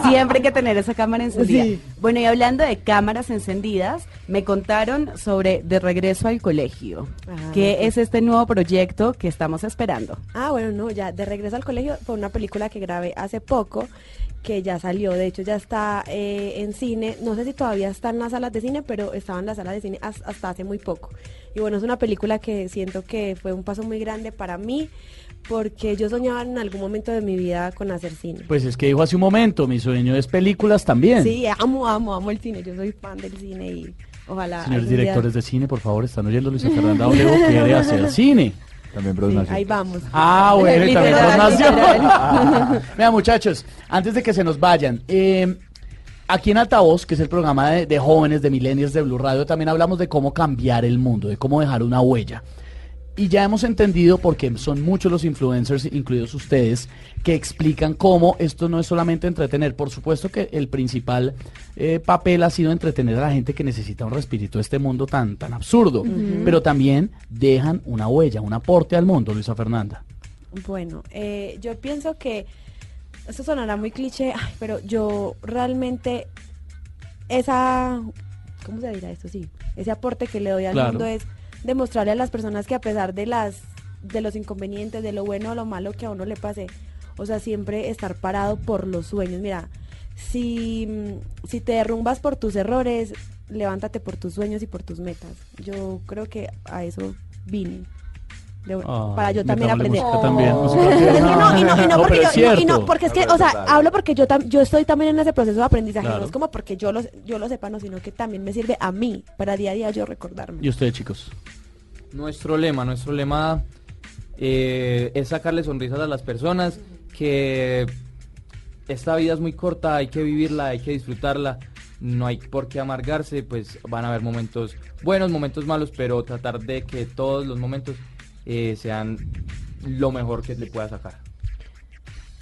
Siempre hay que tener esa cámara encendida. Sí. Bueno, y hablando de cámaras encendidas, me contaron sobre De Regreso al Colegio. Ah, ¿Qué sí. es este nuevo proyecto que estamos esperando? Ah, bueno, no, ya de regreso al colegio fue una película que grabé hace poco que ya salió, de hecho ya está eh, en cine, no sé si todavía está en las salas de cine, pero estaba en las salas de cine has- hasta hace muy poco. Y bueno, es una película que siento que fue un paso muy grande para mí, porque yo soñaba en algún momento de mi vida con hacer cine. Pues es que dijo hace un momento, mi sueño es películas también. Sí, amo, amo, amo el cine, yo soy fan del cine y ojalá... Señores día- directores de cine, por favor, están oyendo Luisa Fernanda Abreu quiere hacer cine. También Sí, ahí vamos. Ah, bueno, y también. Mira, muchachos, antes de que se nos vayan, eh, aquí en Altavoz, que es el programa de, de jóvenes, de millennials de Blue Radio, también hablamos de cómo cambiar el mundo, de cómo dejar una huella. Y ya hemos entendido, porque son muchos los influencers, incluidos ustedes, que explican cómo esto no es solamente entretener. Por supuesto que el principal eh, papel ha sido entretener a la gente que necesita un respirito de este mundo tan, tan absurdo. Pero también dejan una huella, un aporte al mundo, Luisa Fernanda. Bueno, eh, yo pienso que esto sonará muy cliché, ay, pero yo realmente esa, ¿cómo se dirá esto? Sí, ese aporte que le doy al Claro. mundo es demostrarle a las personas que a pesar de las de los inconvenientes, de lo bueno o lo malo que a uno le pase, o sea, siempre estar parado por los sueños. Mira, si, mm, si te derrumbas por tus errores, levántate por tus sueños y por tus metas. Yo creo que a eso vine. De- Ah, para yo también aprender. música también, música no, y no, y no, No, porque yo, es y no, y no, cierto. porque es que, o sea, hablo porque yo tam- yo estoy también en ese proceso de aprendizaje, Claro. no es como porque yo lo, yo lo sepa, no, sino que también me sirve a mí, para día a día yo recordarme. ¿Y ustedes, chicos? Nuestro lema, nuestro lema eh, es sacarle sonrisas a las personas, que esta vida es muy corta, hay que vivirla, hay que disfrutarla, no hay por qué amargarse, pues van a haber momentos buenos, momentos malos, pero tratar de que todos los momentos eh, sean lo mejor que le pueda sacar.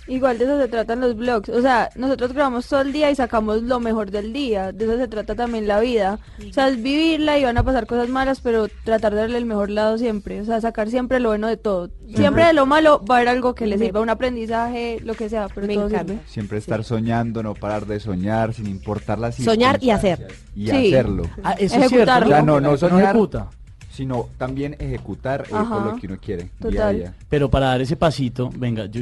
Igual de eso se tratan los vlogs. O sea, nosotros grabamos todo el día y sacamos lo mejor del día. De eso se trata también la vida. O sea, es vivirla y van a pasar cosas malas, pero tratar de darle el mejor lado siempre. O sea, sacar siempre lo bueno de todo. Siempre de lo malo va a haber algo que le sirva, un aprendizaje, lo que sea, pero Me todo encanta. sirve. Siempre estar soñando, no parar de soñar, sin importar las Soñar y hacer. Y Sí. hacerlo. Ah, eso es cierto, O sea, no, no No soñar, ejecuta. Sino también ejecutar eh, Ajá. por lo que uno quiere día a Total. día. Pero para dar ese pasito, venga, yo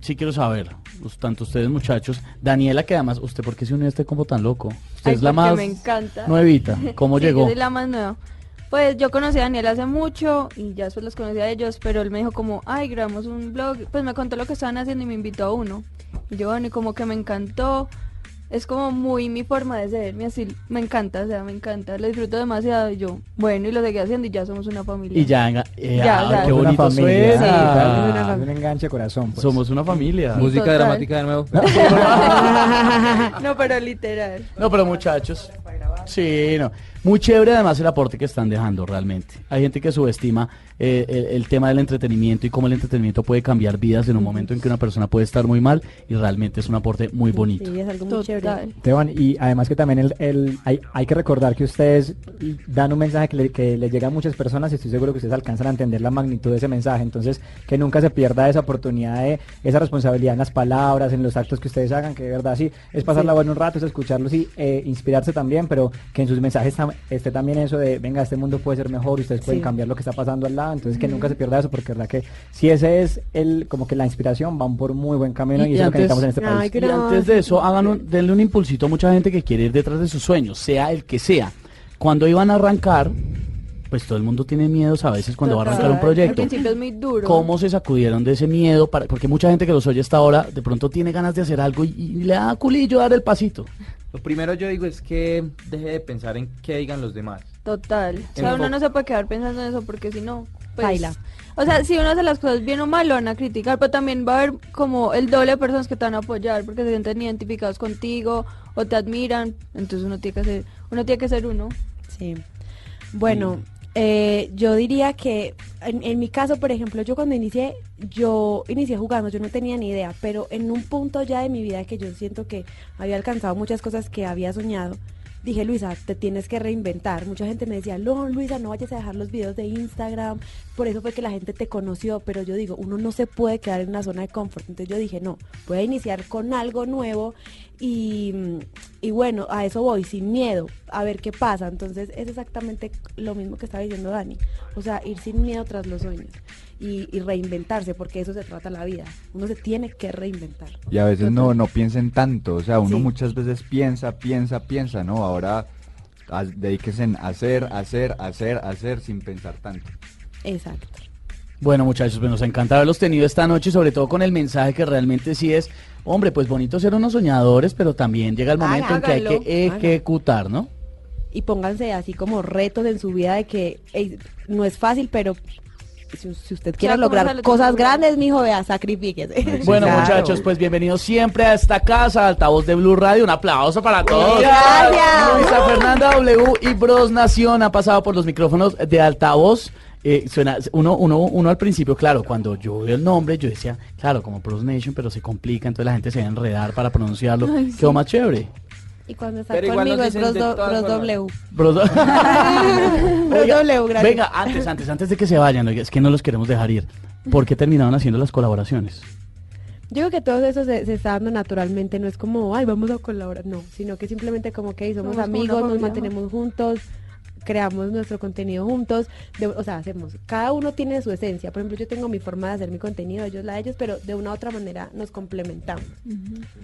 sí quiero saber, pues, tanto ustedes muchachos, Daniela, que además, ¿usted por qué se unió a este combo tan loco? Usted Ay, es la más me encanta. nuevita. ¿Cómo Sí, llegó? Yo soy la más nueva. Pues yo conocí a Daniel hace mucho y ya después los conocí a ellos, pero él me dijo como, ay, grabamos un blog, pues me contó lo que estaban haciendo y me invitó a uno. Y yo, bueno, y como que me encantó. Es como muy mi forma de ser, mi así, me encanta, o sea, me encanta, lo disfruto demasiado y yo, bueno, y lo seguí haciendo y ya somos una familia. Y ya, eh, Ya, ah, o sea, qué Una bonito familia. suena. Ah, un enganche corazón. pues. Somos una familia. Música Total. dramática de nuevo. no, pero literal. No, pero muchachos, Sí, no. Muy chévere además el aporte que están dejando realmente. Hay gente que subestima eh, el, el tema del entretenimiento y cómo el entretenimiento puede cambiar vidas en un momento en que una persona puede estar muy mal y realmente es un aporte muy bonito. Sí, es algo muy chévere. Esteban, y además que también el, el- hay, hay que recordar que ustedes dan un mensaje que le, que le llega a muchas personas y estoy seguro que ustedes alcanzan a entender la magnitud de ese mensaje. Entonces, que nunca se pierda esa oportunidad de esa responsabilidad en las palabras, en los actos que ustedes hagan, que de verdad sí, es pasarla Sí. bueno un rato, es escucharlos y eh, inspirarse también, pero que en sus mensajes tam- esté también eso de, venga, este mundo puede ser mejor, ustedes pueden Sí. cambiar lo que está pasando al lado, entonces que nunca se pierda eso, porque verdad que si ese es el, como que la inspiración, van por muy buen camino y, eso es lo que necesitamos en este país. y antes de eso, hagan un, denle un impulsito a mucha gente que quiere ir detrás de sus sueños, sea el que sea. Cuando iban a arrancar, pues todo el mundo tiene miedos a veces cuando va a arrancar un Al proyecto. principio es muy duro. ¿Cómo se sacudieron de ese miedo? Para, porque mucha gente que los oye hasta ahora de pronto tiene ganas de hacer algo y, y le da culillo dar el pasito. Lo primero yo digo es que deje de pensar en qué digan los demás. Total. O sea, uno no se puede quedar pensando en eso porque si no, pues... Baila. O sea, si uno hace las cosas bien o mal, lo van a criticar, pero también va a haber como el doble de personas que te van a apoyar porque se sienten identificados contigo o te admiran. Entonces uno tiene que ser, uno tiene que ser uno. Sí. Bueno, eh, yo diría que en, en mi caso, por ejemplo, yo cuando inicié, yo inicié jugando, yo no tenía ni idea, pero en un punto ya de mi vida que yo siento que había alcanzado muchas cosas que había soñado, dije, Luisa, te tienes que reinventar. Mucha gente me decía, no, Luisa, no vayas a dejar los videos de Instagram, por eso fue que la gente te conoció, pero yo digo, uno no se puede quedar en una zona de confort. Entonces yo dije, no, voy a iniciar con algo nuevo y, y bueno, a eso voy, sin miedo, a ver qué pasa. Entonces es exactamente lo mismo que estaba diciendo Dani, o sea, ir sin miedo tras los sueños y, y reinventarse, porque eso se trata la vida. Uno se tiene que reinventar. Y a veces no, no piensen tanto, o sea, uno Sí. muchas veces piensa, piensa, piensa, ¿no? Ahora a- dedíquese en hacer, hacer, hacer, hacer sin pensar tanto. Exacto. Bueno, muchachos, pues nos encanta haberlos tenido esta noche y sobre todo con el mensaje que realmente sí es, hombre, pues bonito ser unos soñadores, pero también llega el momento en que hay que ejecutar, ¿no? Y pónganse así como retos en su vida de que no es fácil, pero si, si usted quiere lograr lo cosas grandes, mijo, vea, sacrifíquese. Bueno, muchachos, pues bienvenidos siempre a esta casa, altavoz de Blue Radio. Un aplauso para todos. Gracias. Luisa Fernanda W y Bros Nación han pasado por los micrófonos de altavoz. Eh, suena, uno, uno, uno al principio, claro, cuando yo veo el nombre, yo decía, claro, como Bros Nation, pero se complica, entonces la gente se va a enredar para pronunciarlo. Ay, sí. Más chévere. Y cuando está Pero conmigo es Bros, do- Bros. W. Bros Bros Oiga, W, gracias. Venga, antes, antes, antes de que se vayan, oiga, es que no los queremos dejar ir. ¿Por qué terminaron haciendo las colaboraciones? Yo creo que todo eso se, se está dando naturalmente, no es como, ay, vamos a colaborar, no, sino que simplemente como que somos, amigos, nos mantenemos juntos, creamos nuestro contenido juntos, de- o sea, hacemos, cada uno tiene su esencia, por ejemplo, yo tengo mi forma de hacer mi contenido, ellos la de ellos, pero de una u otra manera nos complementamos,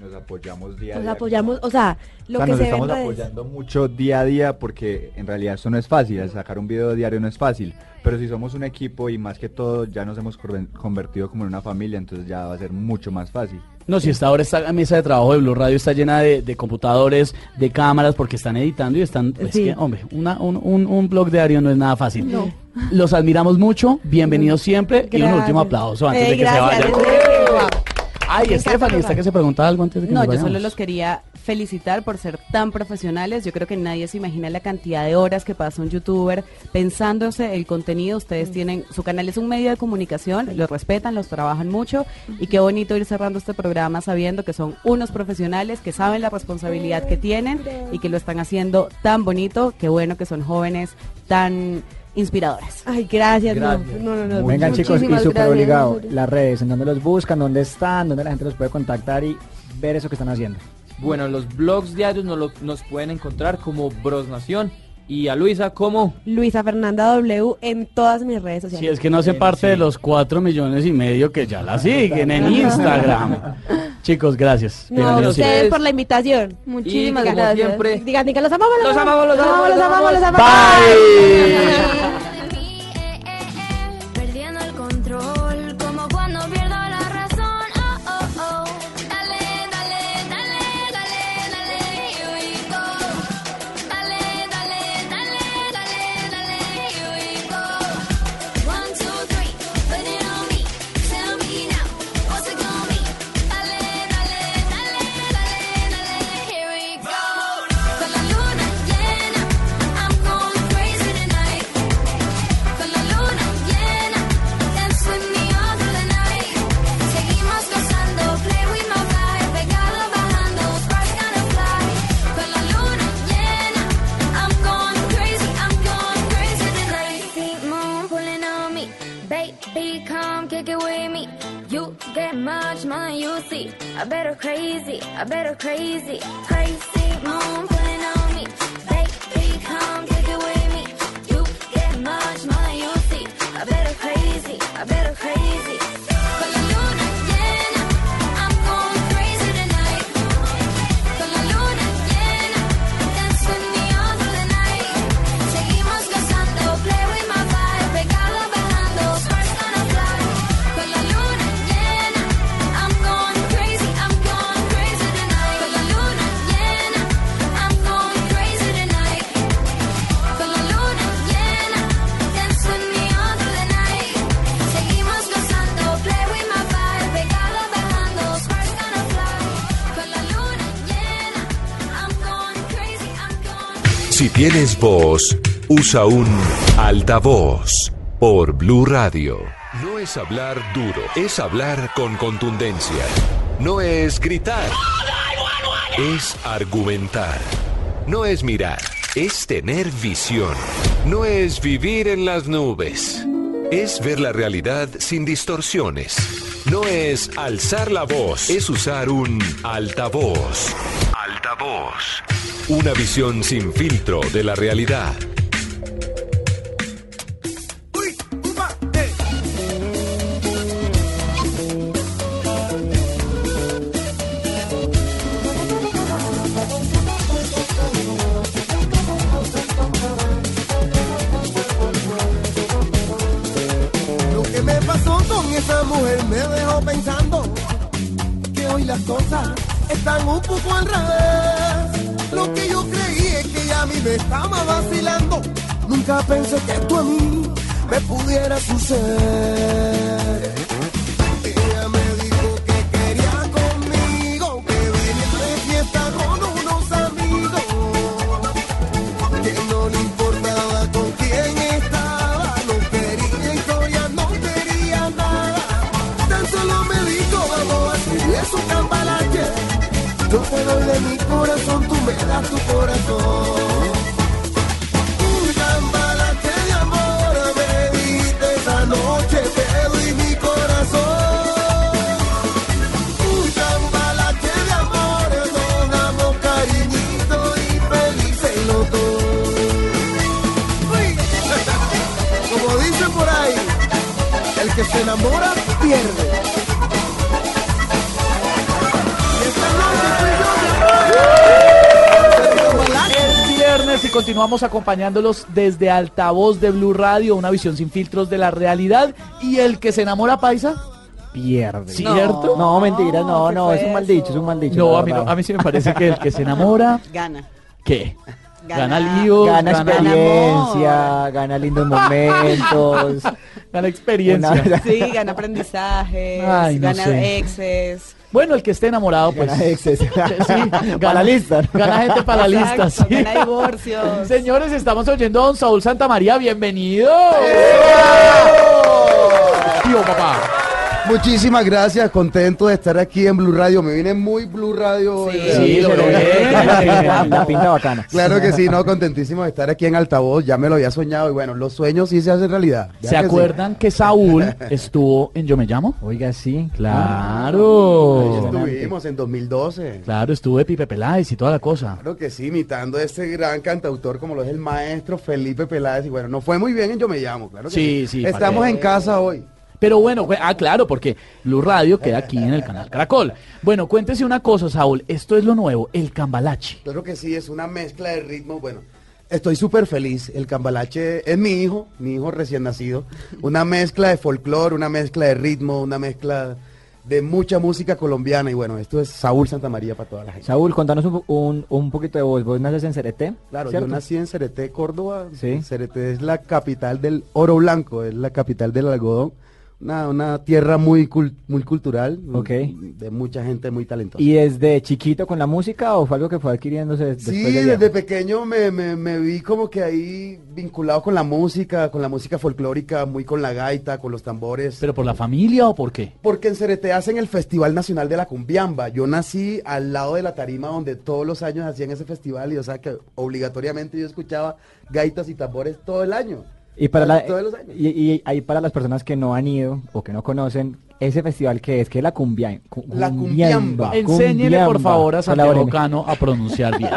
Nos apoyamos día a nos día. apoyamos, o sea, lo O sea, que nos se estamos apoyando mucho día a día porque en realidad esto no es fácil, sacar un video diario no es fácil, pero si somos un equipo y más que todo ya nos hemos convertido como en una familia, entonces ya va a ser mucho más fácil. No, si esta ahora esta mesa de trabajo de Blue Radio está llena de, de computadores, de cámaras, porque están editando y están... Es Sí. que, hombre, una- un, un, un blog diario no es nada fácil. No. Los admiramos mucho, bienvenidos siempre y un último aplauso antes Eh, de que gracias, se vayan. Ay, Stephanie, ¿está que se preguntaba algo antes de que No, nos yo solo los quería felicitar por ser tan profesionales. Yo creo que nadie se imagina la cantidad de horas que pasa un youtuber pensándose el contenido. Ustedes tienen, su canal es un medio de comunicación, los respetan, los trabajan mucho y qué bonito ir cerrando este programa sabiendo que son unos profesionales que saben la responsabilidad que tienen y que lo están haciendo tan bonito. Qué bueno que son jóvenes tan inspiradoras. Ay, gracias, no, Gracias. no, no, no. Vengan chicos, y súper obligado, las redes, en donde los buscan, dónde están, dónde la gente los puede contactar y ver eso que están haciendo. Bueno, los blogs diarios nos, lo- nos pueden encontrar como Bros Nación y a Luisa como Luisa Fernanda W en todas mis redes sociales. Si es que no hace parte de los cuatro millones y medio que ya la siguen en Instagram. Chicos, gracias. No, ustedes por la invitación. Muchísimas Y como gracias. siempre- Digan, digan, los amamos, Los amamos, los amamos, los los amamos, los amamos. amamos. Perdiendo better crazy, usa un altavoz por Blue Radio. No es hablar duro, es hablar con contundencia. No es gritar, es argumentar. No es mirar, es tener visión. No es vivir en las nubes, es ver la realidad sin distorsiones. No es alzar la voz, es usar un altavoz. Altavoz. Una visión sin filtro de la realidad. Dicen por ahí, el que se enamora pierde. Y esta noche yo, Es viernes y continuamos acompañándolos desde altavoz de Blue Radio, una visión sin filtros de la realidad. Y el que se enamora paisa, Pierde. ¿Cierto? No, mentiras, no, no, es un mal dicho, es un mal dicho. no, a mí, no, a mí sí me parece que el que se enamora, Gana. ¿qué? Gana- Gana líos, Gana gana, experiencia, gana lindos momentos. gana experiencia. Una- Sí, gana aprendizajes, Ay, no gana sé. exes. Bueno, el que esté enamorado, pues. Gana exes. Sí, Para la lista. Gana gente para la lista, Exacto, sí. gana divorcios. Señores, estamos oyendo a don Saúl Santamaría, bienvenido. Tío, papá. Muchísimas gracias, contento de estar aquí en Blue Radio. Me vine muy Blue Radio. hoy, ¿verdad? Sí, lo la, pinta bacana. Claro que sí, no, contentísimo de estar aquí en Altavoz. Ya me lo había soñado y bueno, los sueños sí se hacen realidad. ¿Se sí. acuerdan que Saúl estuvo en Yo Me Llamo? Oiga, sí. Ahí Claro. estuvimos en 2012. Claro, estuvo de Pipe Peláez y toda la cosa. Claro que sí, imitando a este gran cantautor como lo es el maestro Felipe Peláez. Y bueno, nos fue muy bien en Yo Me Llamo, claro que Sí, sí, Estamos en casa hoy. Pero bueno, ah, claro, porque Blue Radio queda aquí en el canal Caracol. Bueno, cuéntese una cosa, Saúl. Esto es lo nuevo, el cambalache. Claro que sí, es una mezcla de ritmos. Bueno, estoy súper feliz. El cambalache es mi hijo, mi hijo recién nacido. Una mezcla de folclore, una mezcla de ritmo, una mezcla de mucha música colombiana. Y bueno, esto es Saúl Santa María para toda la gente. Saúl, contanos un, un, un poquito de vos. ¿Vos naces en Cereté? Claro, ¿cierto? yo nací en Cereté, Córdoba. Sí. Cereté es la capital del oro blanco, es la capital del algodón. Una, una tierra muy, cul- muy cultural, Ok. de mucha gente muy talentosa. ¿Y desde chiquito con la música o fue algo que fue adquiriéndose después Sí, de desde pequeño me, me, me vi como que ahí vinculado con la música, con la música folclórica, muy con la gaita, con los tambores. ¿Pero por la familia o por qué? Porque en Cereté hacen el Festival Nacional de la Cumbiamba. Yo nací al lado de la tarima donde todos los años hacían ese festival y o sea que obligatoriamente yo escuchaba gaitas y tambores todo el año. Y para, la, Todos los años. y, y ahí para las personas que no han ido o que no conocen ese festival que es, que es la cumbia. cu- La cumbiamba, cumbiamba. Enséñele, por cumbiamba. favor, a Santiago. Cano a pronunciar bien.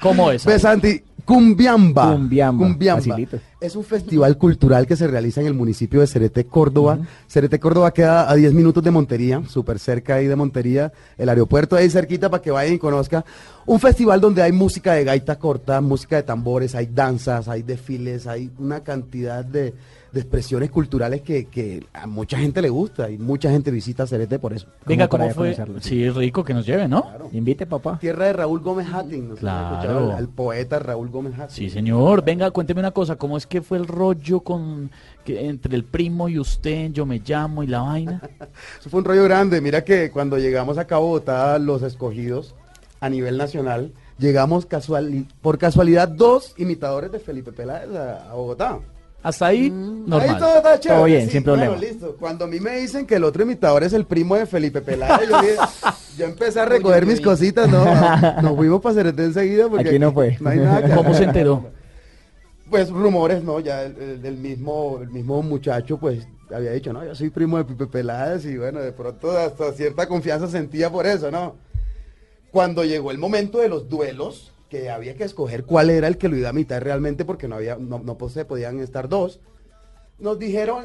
¿Cómo es? Ve, Santi, Cumbiamba. Cumbiamba, Cumbiamba. facilito. Es un festival cultural que se realiza en el municipio de Cerete, Córdoba. Cerete, Córdoba queda a 10 minutos de Montería, súper cerca ahí de Montería, el aeropuerto ahí cerquita para que vayan y conozcan. Un festival donde hay música de gaita corta, música de tambores, hay danzas, hay desfiles, hay una cantidad de, de expresiones culturales que, que a mucha gente le gusta y mucha gente visita Cerete por eso. Venga, ¿cómo fue? conocerlo, Sí, rico que nos lleve, ¿no? Invite, papá. Tierra de Raúl Gómez Hattin, ¿no? Claro. Al, al poeta Raúl Gómez Hattin. Sí, señor. Venga, cuénteme una cosa. ¿Cómo es que fue el rollo con que entre el primo y usted, yo me llamo y la vaina? Eso fue un rollo grande. Mira que cuando llegamos acá a Bogotá, los escogidos a nivel nacional, llegamos casual, por casualidad dos imitadores de Felipe Peláez a, a Bogotá. Hasta ahí, Ahí normal. todo está chévere. Todo bien, sí, sin bueno, problema. listo. Cuando a mí me dicen que el otro imitador es el primo de Felipe Peláez, yo, dije- yo empecé a recoger mis cositas, ¿no? Nos fuimos para Cerete enseguida porque Aquí no fue. hay nada que ¿Cómo se enteró? Pues rumores, ¿no? Ya el mismo, el mismo muchacho, pues, había dicho, no, yo soy primo de Pipe Peláez y bueno, de pronto hasta cierta confianza sentía por eso, ¿no? Cuando llegó el momento de los duelos, que había que escoger cuál era el que lo iba a imitar realmente porque no había, no, no se podían estar dos, nos dijeron,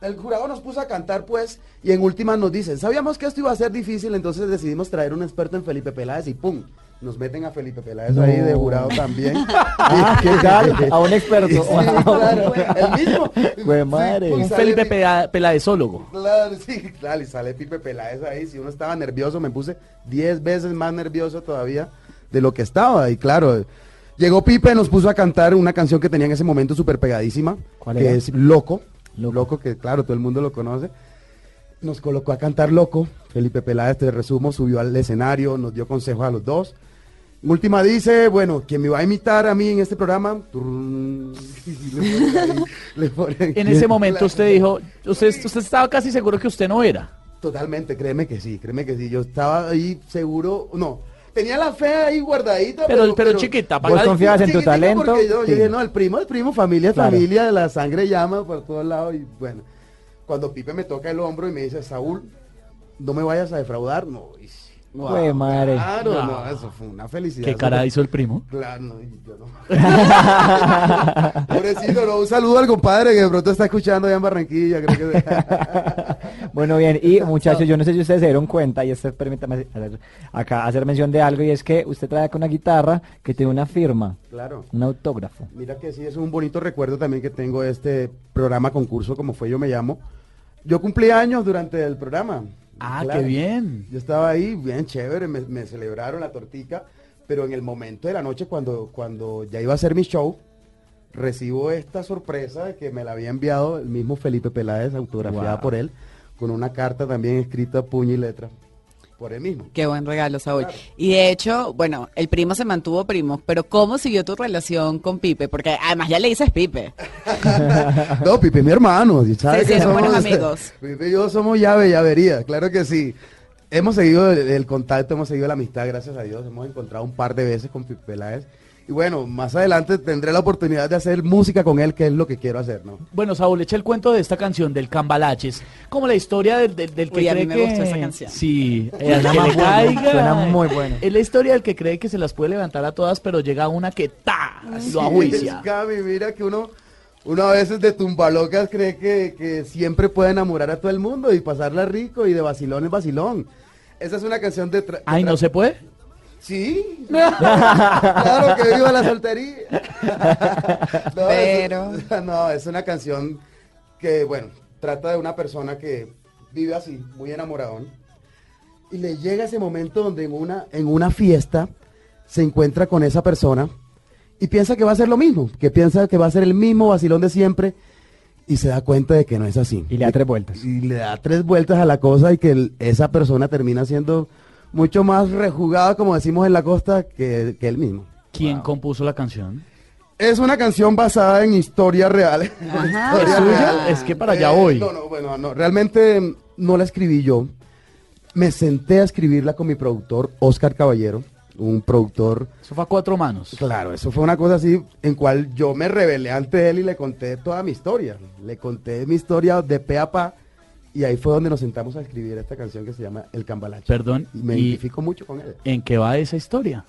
el jurado nos puso a cantar pues, y en última nos dicen, sabíamos que esto iba a ser difícil, entonces decidimos traer un experto en Felipe Peláez y ¡pum! Nos meten a Felipe Peláez No. ahí de jurado también. Ah, ¿qué tal? A un experto. Sí, claro, el mismo. Güey, madre. pues, Un Felipe Pela- Peladezólogo. Claro, sí, claro, y sale Pipe Peláez ahí. Si uno estaba nervioso, me puse 10 veces más nervioso todavía de lo que estaba. Y claro, llegó Pipe, nos puso a cantar una canción que tenía en ese momento súper pegadísima, ¿Cuál que era? es Loco. Loco. que claro, todo el mundo lo conoce. Nos colocó a cantar Loco. Felipe Peláez, te resumo, subió al escenario, nos dio consejos a los dos. Última dice, bueno, quien me va a imitar a mí en este programa, le ponen le En ese momento usted dijo, usted, usted estaba casi seguro que usted no era. Totalmente, créeme que sí, créeme que sí. Yo estaba ahí seguro, no, tenía la fe ahí guardadita. Pero- pero chiquita, Vos confiabas en tu talento. Porque yo, yo Sí. dije, no, el primo, el primo, familia, Claro. familia, la sangre llama por todos lados. Y bueno, cuando Pipe me toca el hombro y me dice, Saúl, no me vayas a defraudar, no. y- Güey, madre. Claro, No. no, eso fue una felicidad. ¿Qué cara hizo el primo? Claro, no, y yo no. Pobrecito, no, un saludo al compadre que de pronto está escuchando allá en Barranquilla, creo que... Bueno, bien, y muchachos, yo no sé si ustedes se dieron cuenta, y este permítame hacer- acá hacer mención de algo, y es que usted trae acá una guitarra que tiene una firma, Claro. un autógrafo. Mira que sí, es un bonito recuerdo también que tengo de este programa concurso, como fue Yo Me Llamo. Yo cumplí años durante el programa. Ah, qué bien. Yo estaba ahí, bien chévere, me, me celebraron la tortica, pero en el momento de la noche, cuando, cuando ya iba a hacer mi show, recibo esta sorpresa de que me la había enviado el mismo Felipe Peláez, autografiada Wow. por él, con una carta también escrita puño y letra, por él mismo. Qué buen regalo, Saúl. Y de hecho, bueno, el primo se mantuvo primo, pero ¿cómo siguió tu relación con Pipe? Porque además ya le dices Pipe. No, Pipe es mi hermano. y ¿sabe Sí, que sí, son somos- buenos amigos. Pipe y yo somos llave, llavería, claro que sí. Hemos seguido el, el contacto, hemos seguido la amistad, gracias a Dios. Hemos encontrado un par de veces con Pipe Peláez. Y bueno, más adelante tendré la oportunidad de hacer música con él, que es lo que quiero hacer, ¿no? Bueno, Saúl, echa el cuento de esta canción del Cambalaches. Como la historia del, del, del que Uy, a cree mí me que... gustó esa canción. Sí, eh, Suena que más le bueno, caiga. suena muy bueno. Es la historia del que cree que se las puede levantar a todas, pero llega una que ¡ta! lo ajuicia. Cami, mira que uno, uno a veces de tumbalocas cree que, que siempre puede enamorar a todo el mundo y pasarla rico y de vacilón en vacilón. Esa es una canción de... Ay, ¿no se puede? Sí. claro que viva la soltería. no, Pero- es, no, es una canción que, bueno, trata de una persona que vive así, muy enamoradón. Y le llega ese momento donde en una, en una fiesta se encuentra con esa persona y piensa que va a ser lo mismo, que piensa que va a ser el mismo vacilón de siempre y se da cuenta de que no es así. Y le da tres vueltas. Y le da tres vueltas a la cosa y que el- esa persona termina siendo mucho más rejugada, como decimos en la costa, que, que él mismo. ¿Quién compuso la canción? Es una canción basada en historia real. Ajá. Historia ¿Es suya? real. Es que para allá Eh, voy. No, no, bueno, no, realmente no la escribí yo. Me senté a escribirla con mi productor, Oscar Caballero. un productor. Eso fue a cuatro manos. Claro, eso fue una cosa así en cual yo me rebelé ante él y le conté toda mi historia. Le conté mi historia de pe a pa y ahí fue donde nos sentamos a escribir esta canción que se llama El Cambalache. Perdón. Y me identifico mucho con él. ¿En qué va esa historia?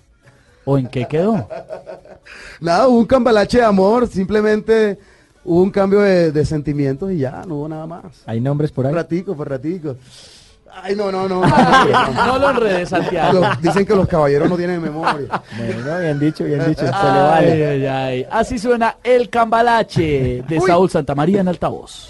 ¿O en qué quedó? Nada, hubo un cambalache de amor, simplemente hubo un cambio de, de sentimientos y ya, no hubo nada más. ¿Hay nombres por ahí? Por ratico, por ratico. Ay, no, no, no. No lo enredes, Santiago. Los- dicen que los caballeros no tienen memoria. Bueno, bien dicho, bien dicho. Se le Ay, vale. ay, ay. Así suena el cambalache de Saúl Santamaría en altavoz.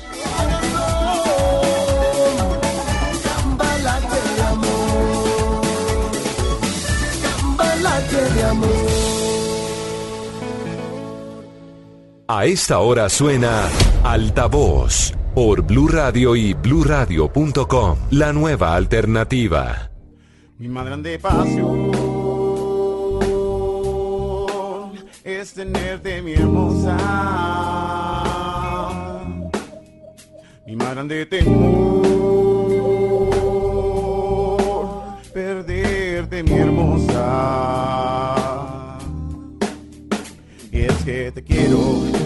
A esta hora suena Altavoz por Blue Radio y bluradio.com, la nueva alternativa. Mi más grande pasión es tenerte, mi hermosa. Mi más grande temor, perderte, mi hermosa. Que te quiero,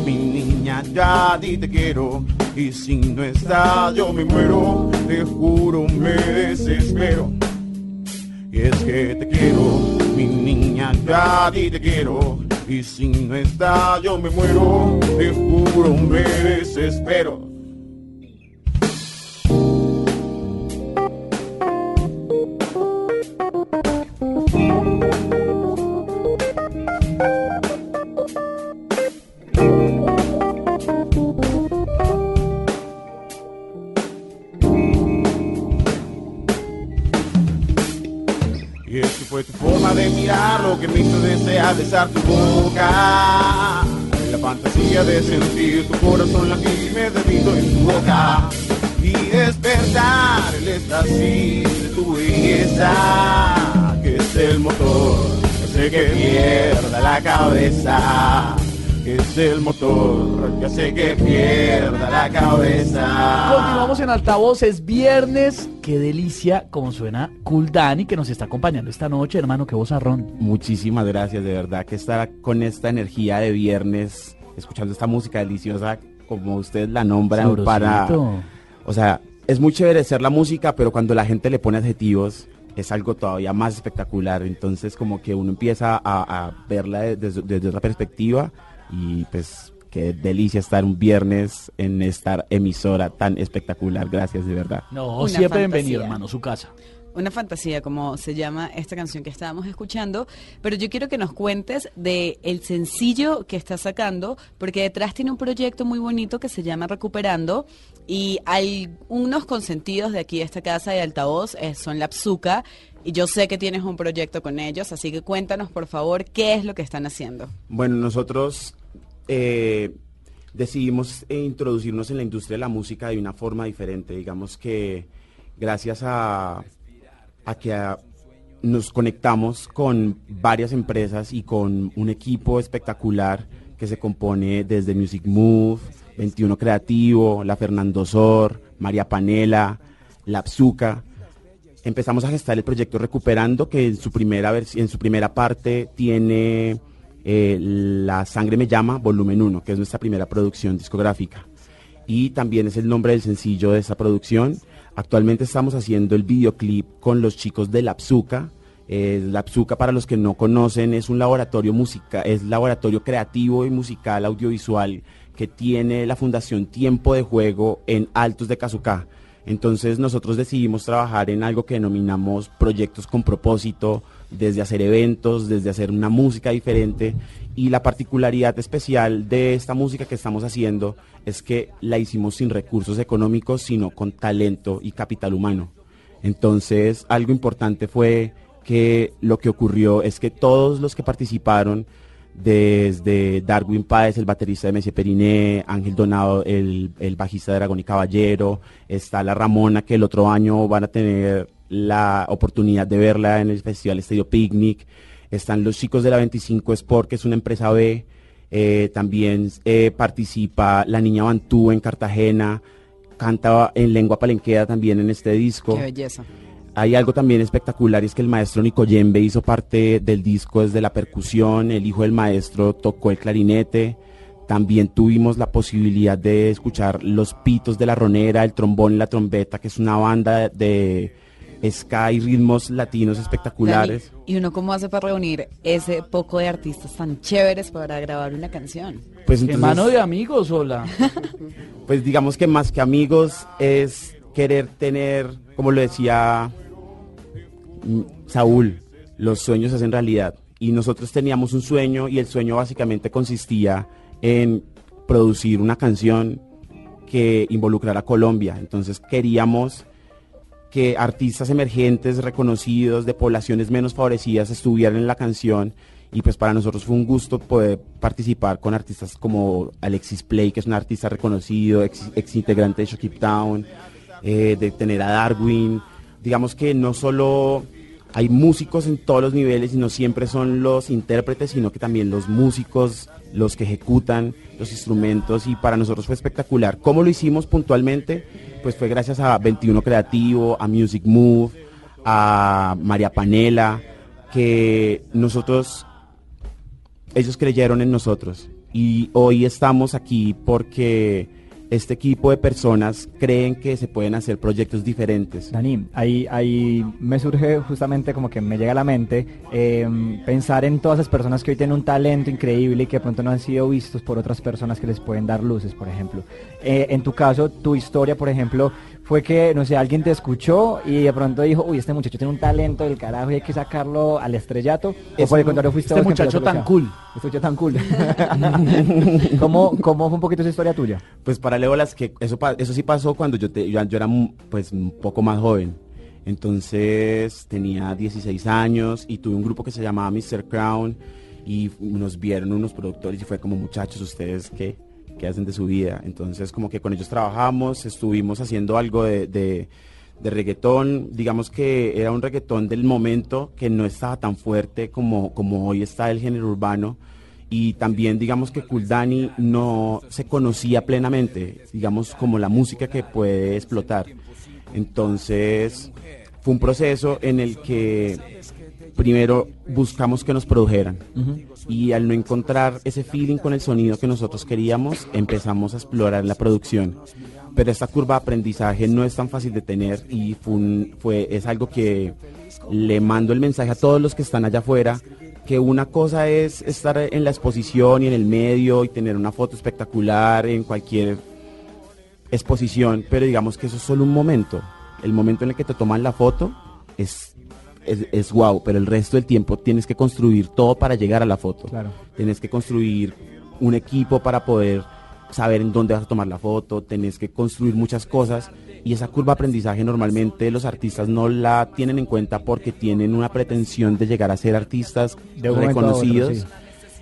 mi niña, ya di te quiero. Y si no estás, yo me muero, te juro, me desespero. Y es que te quiero, mi niña, ya di te quiero. Y si no estás, yo me muero, te juro, me desespero. Fue tu forma de mirar lo que me hizo desear besar tu boca. La fantasía de sentir tu corazón latirme debido en tu boca. Y despertar el éxtasis de tu belleza, que es el motor, que hace que pierda la cabeza. Que es el motor que hace que pierda la cabeza. Continuamos en altavoz, es viernes. Qué delicia como suena Cool Dani que nos está acompañando esta noche, hermano, qué vozarrón. Muchísimas gracias, de verdad que estar con esta energía de viernes, escuchando esta música deliciosa, como ustedes la nombran, Sabrosito. para... O sea, es muy chévere ser la música, pero cuando la gente le pone adjetivos, es algo todavía más espectacular. Entonces, como que uno empieza a, a verla de- desde, desde otra perspectiva y pues qué delicia estar un viernes en esta emisora tan espectacular. Gracias, de verdad. No, Una siempre bienvenido, fantasía. hermano, su casa. Una fantasía, como se llama esta canción que estábamos escuchando, pero yo quiero que nos cuentes de el sencillo que está sacando, porque detrás tiene un proyecto muy bonito que se llama Recuperando y hay unos consentidos de aquí de esta casa de altavoz, eh, son la Psuca, y yo sé que tienes un proyecto con ellos, así que cuéntanos por favor qué es lo que están haciendo. Bueno, nosotros eh, decidimos eh, introducirnos en la industria de la música de una forma diferente. Digamos que gracias a, que nos conectamos con varias empresas y con un equipo espectacular que se compone desde Music Move, 21 Creativo, la Fernando Sor, María Panela, la Psuca empezamos a gestar el proyecto Recuperando, que en su primera, en su primera parte tiene eh, La Sangre Me Llama, volumen 1, que es nuestra primera producción discográfica. Y también es el nombre del sencillo de esa producción. Actualmente estamos haciendo el videoclip con los chicos de La Psuca. Eh, la Psuca, para los que no conocen, es un laboratorio musical, es laboratorio creativo y musical audiovisual que tiene la Fundación Tiempo de Juego en Altos de Cazucá. Entonces nosotros decidimos trabajar en algo que denominamos proyectos con propósito, desde hacer eventos, desde hacer una música diferente. Y la particularidad especial de esta música que estamos haciendo es que la hicimos sin recursos económicos, sino con talento y capital humano. Entonces algo importante fue que lo que ocurrió es que todos los que participaron, desde Darwin Páez, el baterista de Messi Periné, Ángel Donado, el, el bajista de Dragón y Caballero, está la Ramona, que el otro año van a tener la oportunidad de verla en el Festival Estadio Picnic, están los chicos de la 25 Sport, que es una empresa B, eh, también eh, participa la niña Bantú en Cartagena, canta en lengua palenquera también en este disco. Qué belleza. Hay algo también espectacular y es que el maestro Nico Yembe hizo parte del disco desde la percusión, el hijo del maestro tocó el clarinete, también tuvimos la posibilidad de escuchar los pitos de la ronera, el trombón y la trompeta, que es una banda de ska y ritmos latinos espectaculares. Dani, ¿Y uno cómo hace para reunir ese poco de artistas tan chéveres para grabar una canción? Pues ¿Qué entonces- mano de amigos, hola? Pues digamos que más que amigos es querer tener, como lo decía Saúl, los sueños se hacen realidad. Y nosotros teníamos un sueño y el sueño básicamente consistía en producir una canción que involucrara a Colombia. Entonces queríamos que artistas emergentes, reconocidos, de poblaciones menos favorecidas estuvieran en la canción. Y pues para nosotros fue un gusto poder participar con artistas como Alexis Play, que es un artista reconocido, ex, ex integrante de Shock Town, eh, de tener a Darwin. Digamos que no solo hay músicos en todos los niveles y no siempre son los intérpretes, sino que también los músicos, los que ejecutan los instrumentos y para nosotros fue espectacular. ¿Cómo lo hicimos puntualmente? Pues fue gracias a 21 Creativo, a Music Move, a María Panela, que nosotros, ellos creyeron en nosotros y hoy estamos aquí porque este equipo de personas creen que se pueden hacer proyectos diferentes. Dani, ahí, ahí me surge justamente como que me llega a la mente eh, pensar en todas esas personas que hoy tienen un talento increíble y que de pronto no han sido vistos por otras personas que les pueden dar luces, por ejemplo. Eh, en tu caso, tu historia, por ejemplo, fue que, no sé, alguien te escuchó y de pronto dijo, uy, este muchacho tiene un talento del carajo y hay que sacarlo al estrellato. O Es por el contrario, fuiste este muchacho tan bloquear. Este muchacho tan cool. ¿Cómo, ¿Cómo fue un poquito esa historia tuya? Pues paralelo a las que eso pa- eso sí pasó cuando yo te, yo, yo era pues un poco más joven. Entonces tenía 16 años y tuve un grupo que se llamaba Mr. Crown y nos vieron unos productores y fue como muchachos, ustedes qué, qué hacen de su vida. Entonces como que con ellos trabajamos, estuvimos haciendo algo de, de, de reggaetón, digamos que era un reggaetón del momento que no estaba tan fuerte como, como hoy está el género urbano y también digamos que Kuldani no se conocía plenamente, digamos como la música que puede explotar. Entonces fue un proceso en el que primero buscamos que nos produjeran y al no encontrar ese feeling con el sonido que nosotros queríamos, empezamos a explorar la producción. Pero esta curva de aprendizaje no es tan fácil de tener y fue, un- fue es algo que le mando el mensaje a todos los que están allá afuera que una cosa es estar en la exposición y en el medio y tener una foto espectacular en cualquier exposición, pero digamos que eso es solo un momento. El momento en el que te toman la foto es, es, es wow, pero el resto del tiempo tienes que construir todo para llegar a la foto. Claro. Tienes que construir un equipo para poder saber en dónde vas a tomar la foto, tenés que construir muchas cosas y esa curva de aprendizaje normalmente los artistas no la tienen en cuenta porque tienen una pretensión de llegar a ser artistas De otro, reconocidos sí.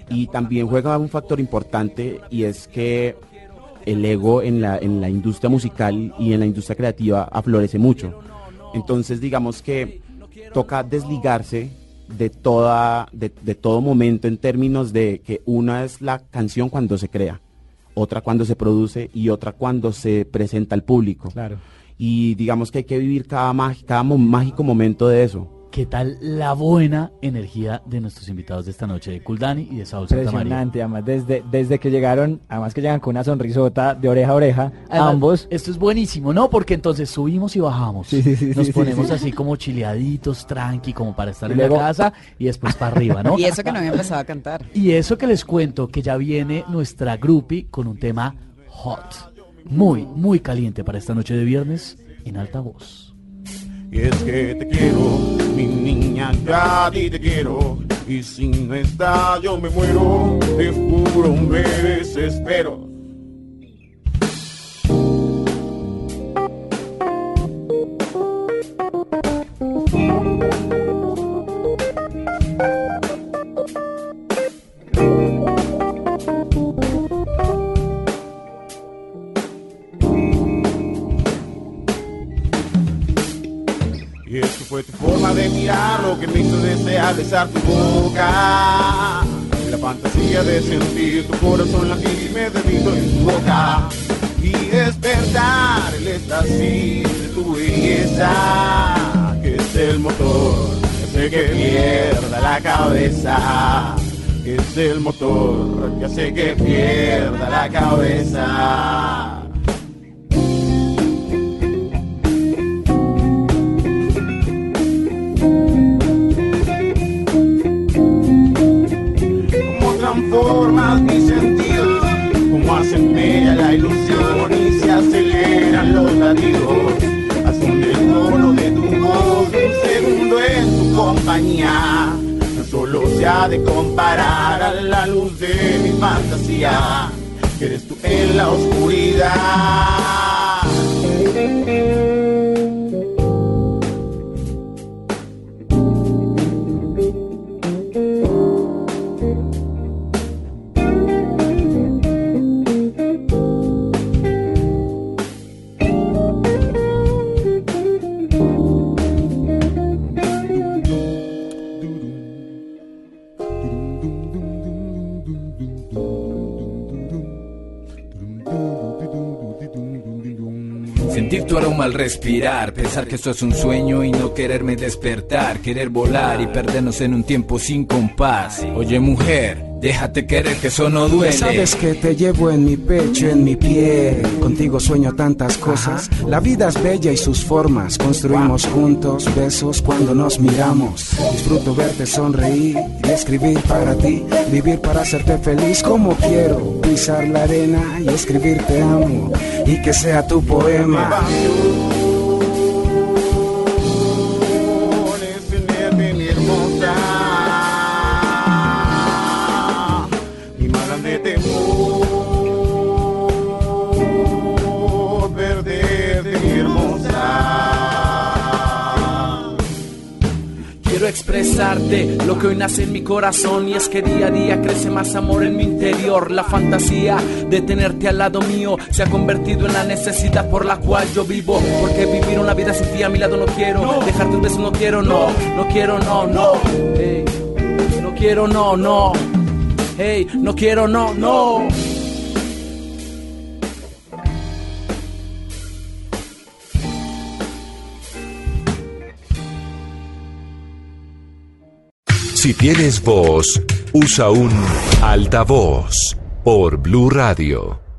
y también juega un factor importante y es que el ego en la, en la industria musical y en la industria creativa aflorece mucho. Entonces digamos que toca desligarse de toda, de, de todo momento en términos de que una es la canción cuando se crea, otra cuando se produce y otra cuando se presenta al público. Claro. Y digamos que hay que vivir cada, cada mágico momento de eso. ¿Qué tal la buena energía de nuestros invitados de esta noche, de Kuldani y de Saúl? Impresionante, además desde, desde que llegaron, además que llegan con una sonrisota de oreja a oreja, Además, ambos. Esto es buenísimo, ¿no? Porque entonces subimos y bajamos. Sí, sí, sí, Nos sí, sí, ponemos sí. así como chileaditos, tranqui, como para estar Y en luego- la casa y después para arriba, ¿no? Y eso que no había empezado a cantar. Y eso que les cuento, que ya viene nuestra groupie con un tema hot. Muy, muy caliente para esta noche de viernes en alta voz. Y es que te quiero, mi niña, ya a te quiero. Y si no estás, yo me muero. Te juro, me desespero. Que me hizo desear besar tu boca. La fantasía de sentir tu corazón latir y me derrito en tu boca. Y despertar el éxtasis de tu belleza. Que es el motor, que hace que pierda la cabeza. Es el motor que hace que pierda la cabeza. Transformas mis sentidos, cómo hacen bella la ilusión y se aceleran los latidos. Hacen el tono de tu voz, un segundo en tu compañía. No solo se ha de comparar a la luz de mi fantasía, que eres tú en la oscuridad. Respirar, pensar que esto es un sueño y no quererme despertar, querer volar y perdernos en un tiempo sin compás. Oye mujer, déjate querer que eso no duele. Sabes que te llevo en mi pecho, en mi piel. Contigo sueño tantas cosas. La vida es bella y sus formas. Construimos juntos besos cuando nos miramos. Disfruto verte sonreír y escribir para ti. Vivir para hacerte feliz como quiero. Pisar la arena y escribir te amo. Y que sea tu poema. Lo que hoy nace en mi corazón y es que día a día crece más amor en mi interior. La fantasía de tenerte al lado mío se ha convertido en la necesidad por la cual yo vivo. Porque vivir una vida sin ti a mi lado no quiero. Dejar tus besos no quiero, no. No quiero, no, no. Ey, no quiero, no, no. Hey, no quiero, no, no. Si tienes voz, usa un altavoz por Blue Radio.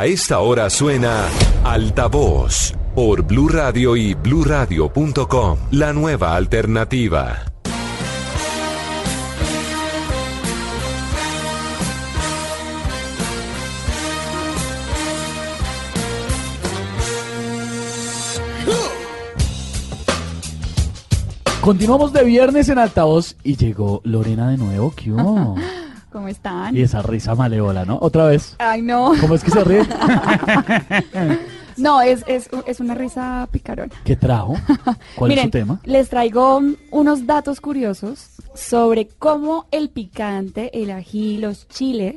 A esta hora suena Altavoz por Blue Radio y bluradio.com, la nueva alternativa. Continuamos de viernes en altavoz y llegó Lorena de nuevo. ¿Qué hubo? ¿Cómo están? Y esa risa malévola, ¿no? Otra vez. Ay, no. ¿Cómo es que se ríe? No, es, es, es una risa picarona. ¿Qué trajo? ¿Cuál es su tema? Les traigo unos datos curiosos sobre cómo el picante, el ají, los chiles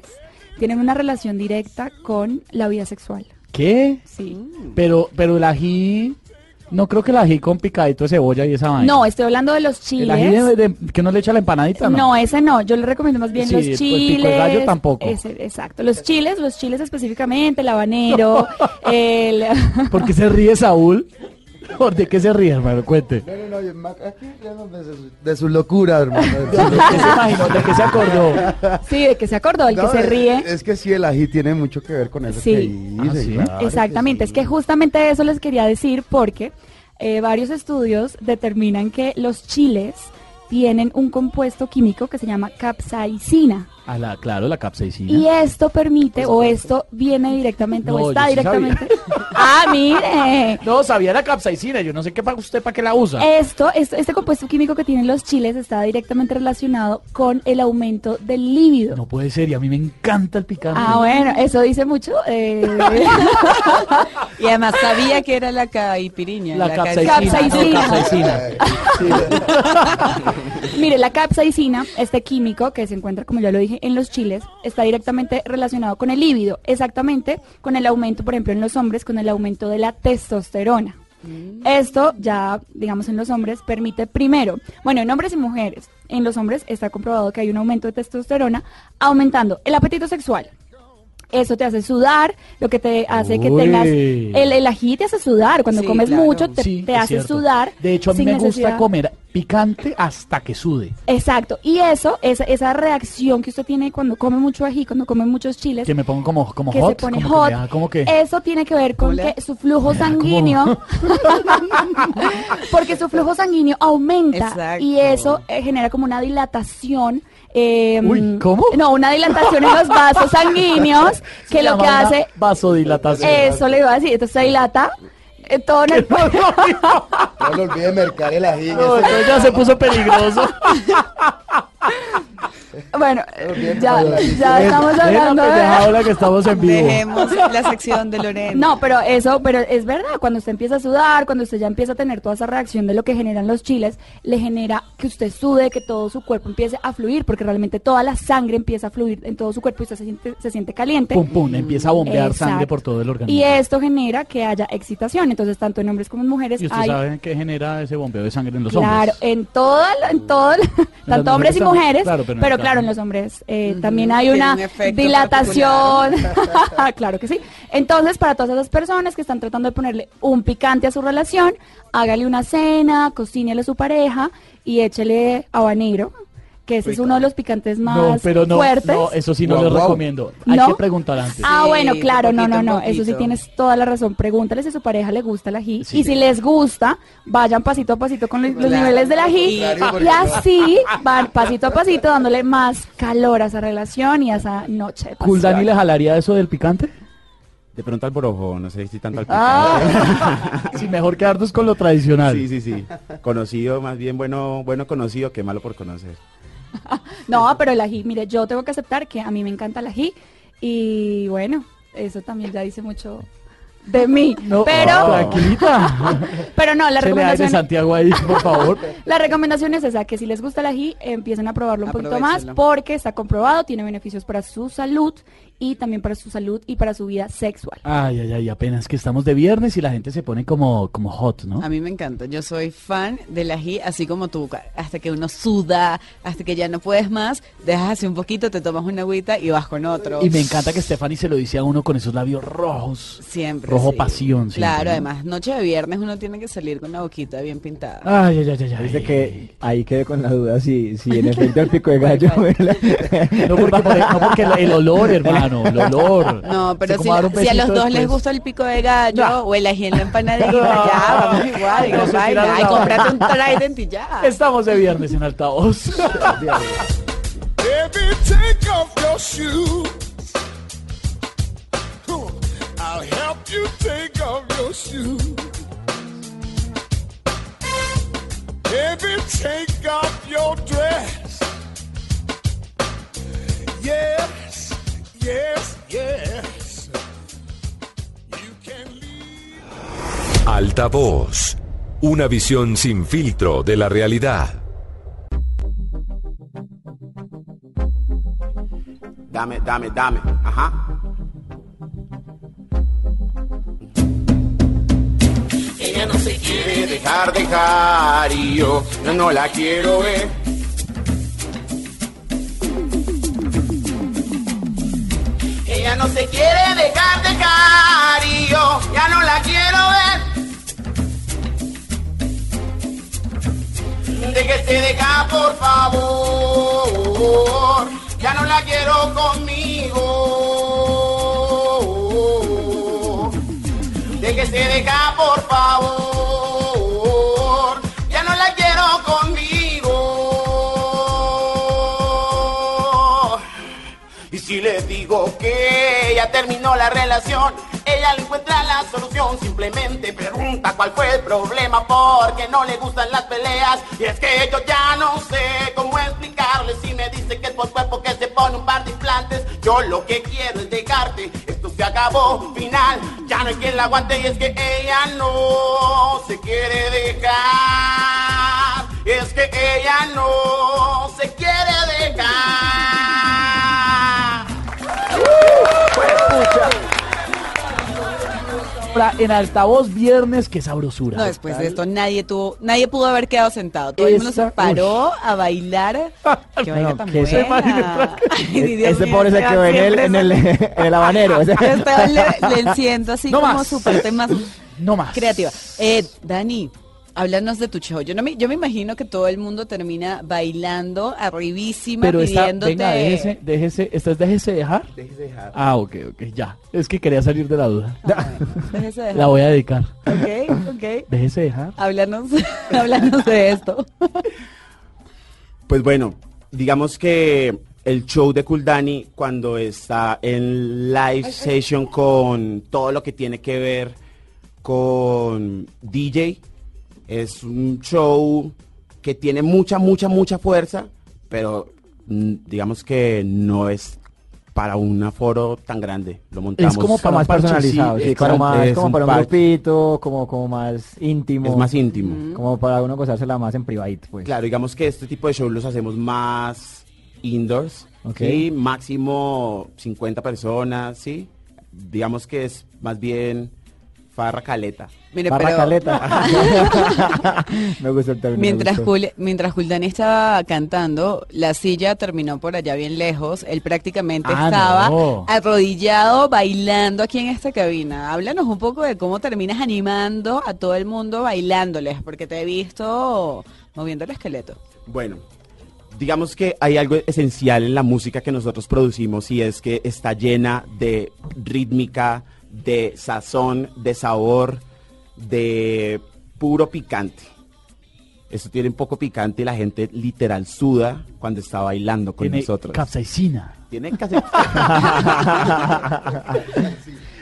tienen una relación directa con la vida sexual. ¿Qué? Sí. Pero, pero el ají, no creo que el ají con picadito de cebolla y esa vaina. No, estoy hablando de los El ají chiles. de- de- que no le echa la empanadita, ¿no? No, ese no. Yo le recomiendo más bien Sí, los chiles. pico de gallo tampoco. Ese, exacto. Los chiles, los chiles específicamente, el habanero, el... ¿Por qué se ríe Saúl? ¿Por de qué se ríe, hermano? Cuente. No, no, no, yo me- aquí de su, de su locura, hermano. ¿De qué se imaginó? ¿De qué se acordó? Sí, de que se acordó, el No, que se ríe. Es que sí, el ají tiene mucho que ver con eso Sí. que dice, Ah, ¿sí? claro que Exactamente, es que justamente eso les quería decir porque eh, varios estudios determinan que los chiles tienen un compuesto químico que se llama capsaicina. A la, claro, la capsaicina. Y esto permite, o esto viene directamente, No, o está sabía. directamente. ¡Ah, mire! No, sabía la capsaicina. Yo no sé qué para usted, para qué la usa. Esto, esto, este compuesto químico que tienen los chiles está directamente relacionado con el aumento del líbido. No puede ser, y a mí me encanta el picante. Ah, bueno, eso dice mucho. eh, Y además sabía que era la caipiriña. La ca- capsaicina. Capsaicina. No, capsaicina. Mire, la capsaicina, este químico que se encuentra, como ya lo dije, en los chiles, está directamente relacionado con el líbido, exactamente con el aumento, por ejemplo, en los hombres, con el aumento de la testosterona. Esto ya, digamos, en los hombres permite primero, bueno, en hombres y mujeres, en los hombres está comprobado que hay un aumento de testosterona aumentando el apetito sexual. Eso te hace sudar, lo que te hace que tengas... El, el ají te hace sudar, cuando Sí, comes claro. mucho te, Sí, te hace cierto. sudar. De hecho, a mí me gusta comer picante hasta que sude. Exacto, y eso, esa, esa reacción que usted tiene cuando come mucho ají, cuando come muchos chiles, Que me pongo como, como que hot. se pone como hot, Que como eso tiene que ver con ¿Cómo le que su flujo sanguíneo, porque su flujo sanguíneo aumenta Exacto. y eso eh, genera como una dilatación. Eh, Uy, ¿cómo? No, una dilatación en los vasos sanguíneos que Se lo que hace, Vasodilatación. eso le iba a decir, entonces se dilata eh, todo en el No le olvide mercar el ají. No, ese- ya se puso peligroso. Bueno, ya, estamos hablando de... que estamos en vivo. Dejemos la sección de Lorena. No, pero eso, pero es verdad, cuando usted empieza a sudar, cuando usted ya empieza a tener toda esa reacción de lo que generan los chiles, le genera que usted sude, que todo su cuerpo empiece a fluir, porque realmente toda la sangre empieza a fluir en todo su cuerpo y usted se siente, se siente caliente. Pum, pum, empieza a bombear Exacto. sangre por todo el organismo. Y esto genera que haya excitación, entonces tanto en hombres como en mujeres ¿Y usted hay... sabe qué genera ese bombeo de sangre en los Claro, hombres? en todo, en todo, tanto mujeres hombres y también, mujeres, claro, pero claro, en los hombres eh, también hay una un dilatación, claro que sí. Entonces, para todas esas personas que están tratando de ponerle un picante a su relación, hágale una cena, cocínele a su pareja y échele habanero, que ese es uno de los picantes más No, pero no, fuertes. no, eso sí no les guau. recomiendo. Hay ¿No? que preguntar antes. Ah, Sí, bueno, claro, no, poquito, no, no, eso sí tienes toda la razón. Pregúntale si a su pareja le gusta el ají Sí. y si les gusta, vayan pasito a pasito con los, Claro. niveles del ají Claro, y así van pasito a pasito dándole más calor a esa relación y a esa noche. de ¿Cool pasión. Dani le jalaría eso del picante? De pronto al borojo, no sé si tanto al Ah, sí, mejor quedarnos con lo tradicional. Sí, sí, sí. Conocido, más bien bueno, bueno conocido que malo por conocer. No, pero el ají, mire, yo tengo que aceptar que a mí me encanta el ají y bueno, eso también ya dice mucho de mí. No, pero, ah, tranquilita. pero no, la Se de recomendación Santiago ahí, por favor. La recomendación es esa, que si les gusta el ají, empiecen a probarlo un poquito más porque está comprobado, tiene beneficios para su salud y también para su salud y para su vida sexual. Ay, ay, ay, apenas que estamos de viernes y la gente se pone como, como hot, ¿no? A mí me encanta. Yo soy fan del ají, así como tú. Hasta que uno suda, hasta que ya no puedes más, dejas así un poquito, te tomas una agüita y vas con otro. Y me encanta que Stephanie se lo dice a uno con esos labios rojos. Siempre. Rojo sí. pasión. siempre, Claro, ¿no? además, noche de viernes uno tiene que salir con la boquita bien pintada. Ay, ay, ay, ay, ay. Dice que ahí quedé con la duda si, si en efecto el pico de gallo. No porque, no porque el olor, hermano. Mano, el olor. No, pero si, a los dos les gusta el pico de gallo No. o el ají en la empanadilla, ya, vamos igual. No ay, la cómprate un. Trident y ya. Estamos de viernes en altavoz. Baby, take off your shoes. Huh. I'll help you take off your shoes. Baby, take off your dress. Yes, yes, yes. Altavoz. Una visión sin filtro de la realidad. Dame, dame, dame. Ajá. Ella no se quiere dejar dejar y yo ya no la quiero ver. No se quiere dejar dejar y yo ya no la quiero ver. Déjese dejar por favor, ya no la quiero conmigo. Déjese dejar por favor, digo que ya terminó la relación, ella le encuentra la solución. Simplemente pregunta cuál fue el problema, porque no le gustan las peleas. Y es que yo ya no sé cómo explicarle. Si me dice que es por cuerpo que se pone un par de implantes, yo lo que quiero es dejarte. Esto se acabó, final, ya no hay quien la aguante. Y es que ella no se quiere dejar. Es que ella no se quiere dejar. En altavoz viernes, qué sabrosura. No, después de esto nadie tuvo, nadie pudo haber quedado sentado. Todo el mundo se paró a bailar. Qué vaina No, tan que buena. Ay, mío, pobre se quedó en el, en el, en el habanero. Esteban le, le enciendo así No como más. su parte más No más. creativa. Eh, Dani, háblanos de tu show. Yo, no me, yo me imagino que todo el mundo termina bailando arribísima, Pero esta, pidiéndote... venga, déjese, déjese, ¿esta es déjese dejar? Déjese dejar. Ah, ok, ok, ya. Es que quería salir de la duda. Déjese dejar. La voy a dedicar. Ok, ok. Déjese dejar. Háblanos, háblanos de esto. Pues bueno, digamos que el show de Kuldani cuando está en live session con todo lo que tiene que ver con DJ es un show que tiene mucha, mucha, mucha fuerza, pero mm, digamos que no es para un aforo tan grande. Lo montamos como para más personalizado, sí, más, es como para un grupito, como, como más íntimo. Es más íntimo. Como para uno gozársela más en privadito, pues. Claro, digamos que este tipo de shows los hacemos más indoors, Ok. ¿sí? máximo 50 personas, ¿sí? Digamos que es más bien farra caleta. Mire, Barra pero- caleta. me gustó el término. Mientras. Juli- mientras Juldani estaba cantando, la silla terminó por allá bien lejos. Él prácticamente Ah, estaba no. arrodillado bailando aquí en esta cabina. Háblanos un poco de cómo terminas animando a todo el mundo bailándoles, porque te he visto moviendo el esqueleto. Bueno, digamos que hay algo esencial en la música que nosotros producimos y es que está llena de rítmica, de sazón, de sabor, de puro picante. Esto tiene un poco picante y la gente literal suda cuando está bailando con Tiene nosotros. capsaicina. Tiene casi...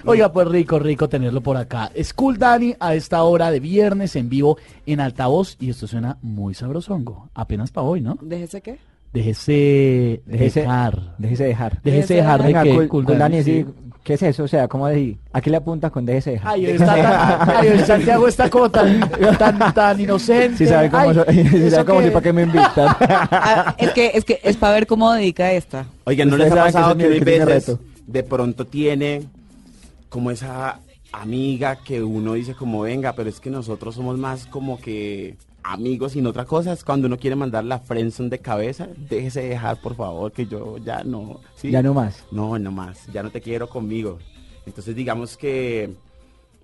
Oiga, pues rico, rico tenerlo por acá. School Dani a esta hora de viernes en vivo en altavoz y esto suena muy sabrosongo. Apenas para hoy, ¿no? ¿Déjese qué? Déjese Déjese- dejar. Déjese dejar. Déjese dejar de que Kuldani, Dani, sí, sí. ¿Qué es eso? O sea, ¿cómo decir? ¿A qué le apuntas con déjese dejar? Ay, hoy está tan- ay, hoy Santiago está como tan, tan, tan inocente. Si sabe cómo, Ay, ¿eso sabe cómo soy, ¿para qué me invitan? Ah, es que es que es para ver cómo dedica esta. Oigan, ¿no les ha que pasado que, que veces reto. de pronto tiene como esa amiga que uno dice como venga, pero es que nosotros somos más como que amigos y no otra cosa? Es cuando uno quiere mandar la friendzone de cabeza, déjese dejar por favor que yo ya no, ¿sí? Ya no más. No, no más, ya no te quiero conmigo. Entonces digamos que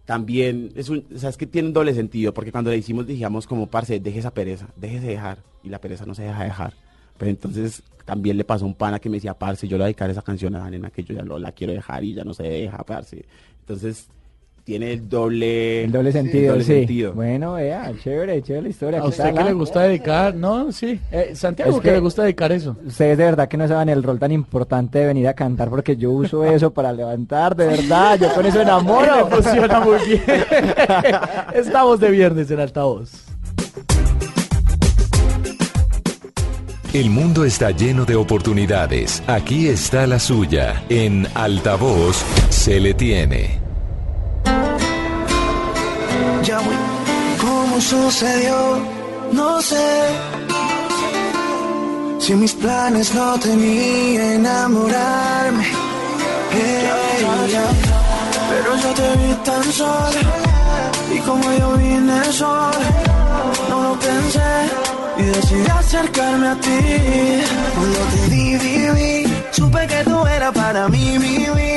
también es un, o sea, es que tiene un doble sentido, porque cuando le hicimos dijimos como, parce, deje esa pereza, déjese dejar, y la pereza no se deja dejar. Pues entonces también le pasó un pana que me decía, parce, yo le voy a dedicar esa canción a la nena que yo ya lo- la quiero dejar y ya no se deja, parce. Entonces tiene el doble, El doble sentido, doble sí. sentido. Bueno, vea, chévere, chévere la historia. ¿A ¿qué usted que le gusta dedicar? No, sí. Eh, Santiago, Es que que- le gusta dedicar eso. Ustedes de verdad que no saben el rol tan importante de venir a cantar porque yo uso eso para levantar, de verdad, yo con eso enamoro. Me funciona muy bien. Estamos de viernes en altavoz. El mundo está lleno de oportunidades. Aquí está la suya. En altavoz se le tiene. ¿Cómo sucedió? No sé. Si mis planes no tenía enamorarme. Hey. Pero yo te vi tan sola. Y como yo vi en el sol, no lo pensé. Y decidí acercarme a ti. Cuando te vi, vi, supe que tú eras para mí, aunque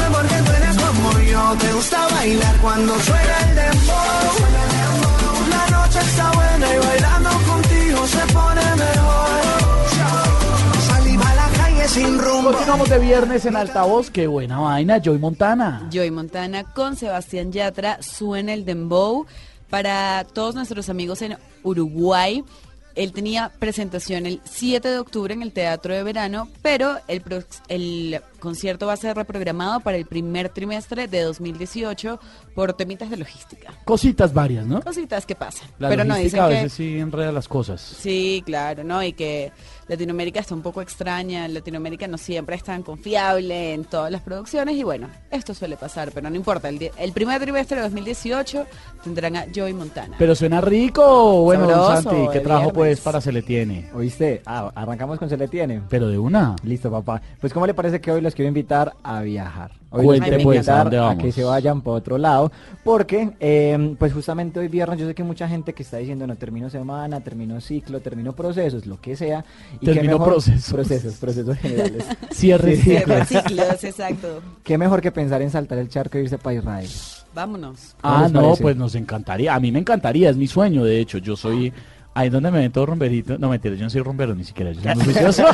Te gusta bailar cuando suena el dembow. La noche está buena y bailando contigo se pone mejor. Salí a la calle sin rumbo. Continuamos de viernes en altavoz. Qué buena vaina, Joy Montana. Joy Montana con Sebastián Yatra, suena el dembow. Para todos nuestros amigos en Uruguay, él tenía presentación el 7 de octubre en el Teatro de Verano, pero el, el concierto va a ser reprogramado para el primer trimestre de 2018 por temitas de logística. Cositas varias, ¿no? Cositas que pasan. La pero no dicen a que... veces sí enreda las cosas. Sí, claro, ¿no? Y que Latinoamérica está un poco extraña, Latinoamérica no siempre es tan confiable en todas las producciones y bueno, esto suele pasar, pero no importa, el, primer trimestre de 2018 tendrán a Joey Montana. Pero suena rico. Bueno, don Sabroso, Santi, ¿qué trabajo pues para se le tiene? ¿Oíste? Ah, arrancamos con Se le tiene. Pero de una. Listo, papá. Pues, ¿cómo le parece que hoy los quiero invitar a viajar? Hoy Cuente, los quiero pues, ¿a que se vayan por otro lado. Porque, eh, pues, justamente hoy viernes, yo sé que mucha gente que está diciendo, no, termino semana, termino ciclo, termino procesos, lo que sea. Y Termino mejor- procesos. Procesos, procesos generales. Cierre Sí. Ciclos, exacto. Qué mejor que pensar en saltar el charco e irse para Israel. Vámonos. ¿Cómo Ah, no, parece? pues nos encantaría. A mí me encantaría, es mi sueño, de hecho. Yo soy. Ahí donde me ven todo rumberito. No, mentira, yo no soy rumbero ni siquiera. Yo soy muy juicioso.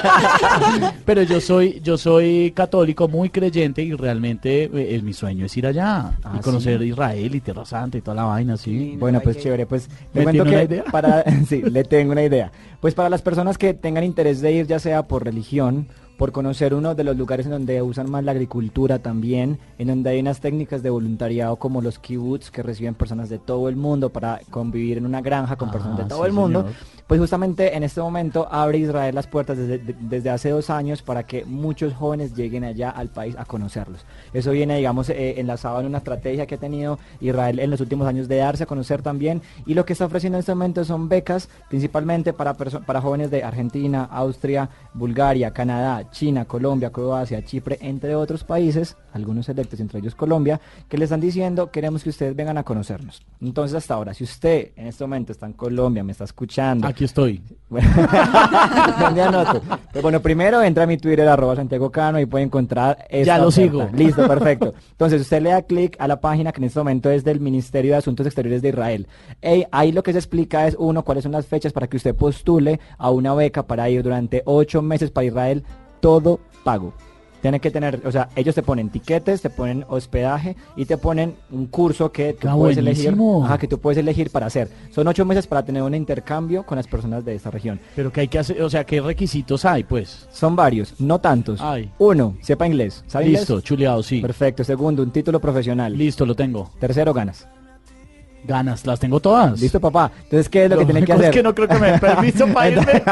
Pero yo soy, yo soy católico, muy creyente y realmente eh, es mi sueño es ir allá Ah, y conocer ¿sí? Israel y Tierra Santa y toda la vaina, sí. Bueno, pues chévere, pues ¿Me le cuento tiene una que idea? para sí, le tengo una idea. Pues para las personas que tengan interés de ir ya sea por religión, por conocer uno de los lugares en donde usan más la agricultura también, en donde hay unas técnicas de voluntariado como los kibbutz que reciben personas de todo el mundo para convivir en una granja con personas de Ah, todo sí, el mundo. señor. Pues justamente en este momento abre Israel las puertas desde, de- desde hace dos años para que muchos jóvenes lleguen allá al país a conocerlos. Eso viene, digamos, eh, enlazado en una estrategia que ha tenido Israel en los últimos años de darse a conocer también. Y lo que está ofreciendo en este momento son becas, principalmente para, para jóvenes de Argentina, Austria, Bulgaria, Canadá, China, Colombia, Croacia, Chipre, entre otros países, algunos selectos, entre ellos Colombia, que le están diciendo, queremos que ustedes vengan a conocernos. Entonces, hasta ahora, si usted en este momento está en Colombia, me está escuchando, Aquí estoy. bueno, ¿dónde anoto? Pero bueno, primero entra a mi Twitter, arroba Santiago Cano, y puede encontrar esta Ya lo oferta. sigo. Listo, perfecto. Entonces, usted le da clic a la página que en este momento es del Ministerio de Asuntos Exteriores de Israel. Ey, ahí lo que se explica es, uno, cuáles son las fechas para que usted postule a una beca para ir durante ocho meses para Israel, todo pago. Tiene que tener, o sea, ellos te ponen tiquetes, te ponen hospedaje y te ponen un curso que tú Ah, puedes elegir, ajá, que tú puedes elegir para hacer. Son ocho meses para tener un intercambio con las personas de esta región. Pero que hay que hacer, o sea, ¿qué requisitos hay, pues? Son varios, no tantos. Ay. Uno, sepa inglés. ¿Sabe Listo, inglés? chuleado, sí. Perfecto. Segundo, un título profesional. Listo, lo tengo. Tercero, ganas. Ganas, las tengo todas. Listo, papá. Entonces, ¿qué es lo, que tienen que hacer? Es que no creo que me den permiso para irme.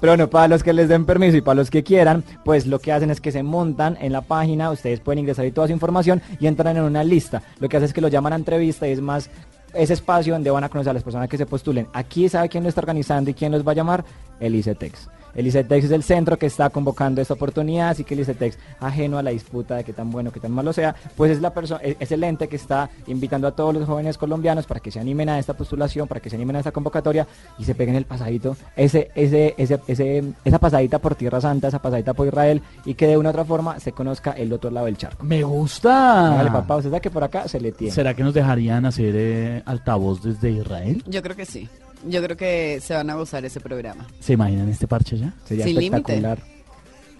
Pero bueno, para los que les den permiso y para los que quieran, pues lo que hacen es que se montan en la página, ustedes pueden ingresar ahí toda su información y entran en una lista. Lo que hace es que lo llaman a entrevista y es más ese espacio donde van a conocer a las personas que se postulen. Aquí sabe quién lo está organizando y quién los va a llamar, el ICETEX. El ICETEX es el centro que está convocando esta oportunidad, así que el ICETEX, ajeno a la disputa de qué tan bueno, qué tan malo sea, pues es la persona, es el ente que está invitando a todos los jóvenes colombianos para que se animen a esta postulación, para que se animen a esta convocatoria y se peguen el pasadito, ese, ese, ese, ese, esa pasadita por Tierra Santa, esa pasadita por Israel y que de una u otra forma se conozca el otro lado del charco. Me gusta. Vale, papá, usted sabe que por acá se le tiene. ¿Será que nos dejarían hacer eh, altavoz desde Israel? Yo creo que sí. Yo creo que se van a gozar ese programa. ¿Se imaginan este parche ya? Sería Sin límite. espectacular.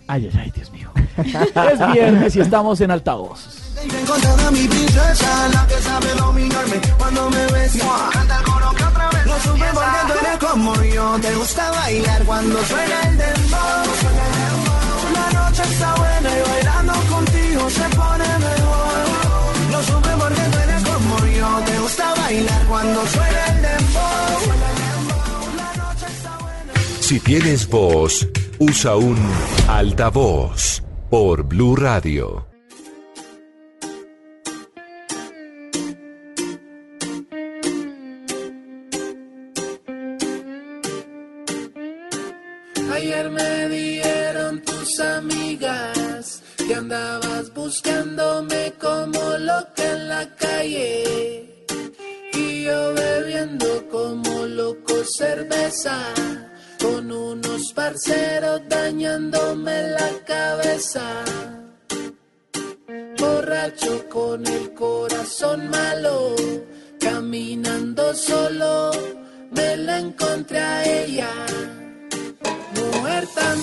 Ay, ay, ay, Dios mío. es viernes y estamos en altavoz. Te gusta bailar cuando suena el dembow. La noche está buena y bailando contigo se pone mejor. Lo supe porque gusta bailar cuando suena el dembow. Si tienes voz, usa un altavoz por Blue Radio. Con unos parceros dañándome la cabeza. Borracho con el corazón malo, caminando solo, me la encontré a ella. Mujer tan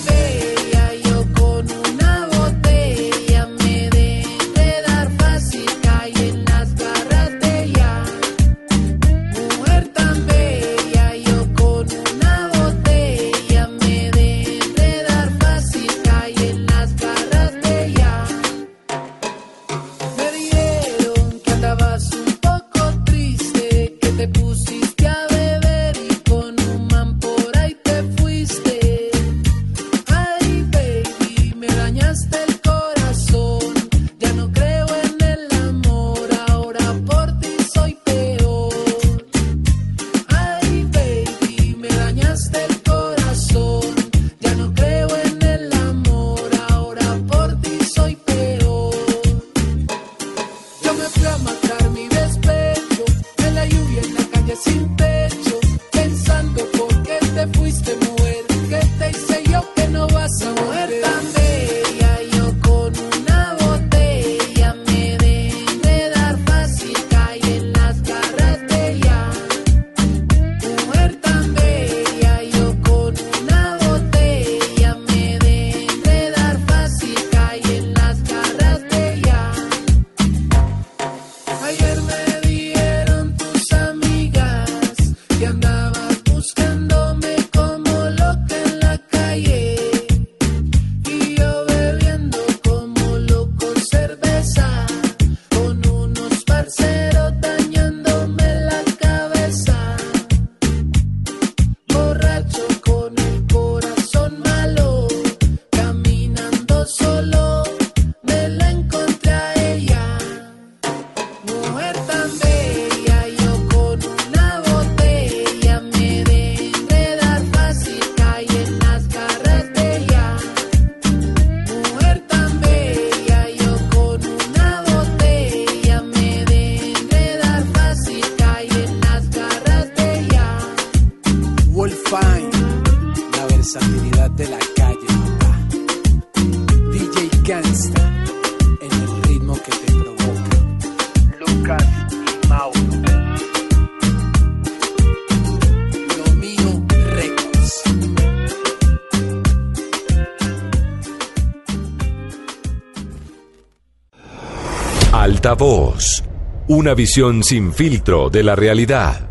Una visión sin filtro de la realidad.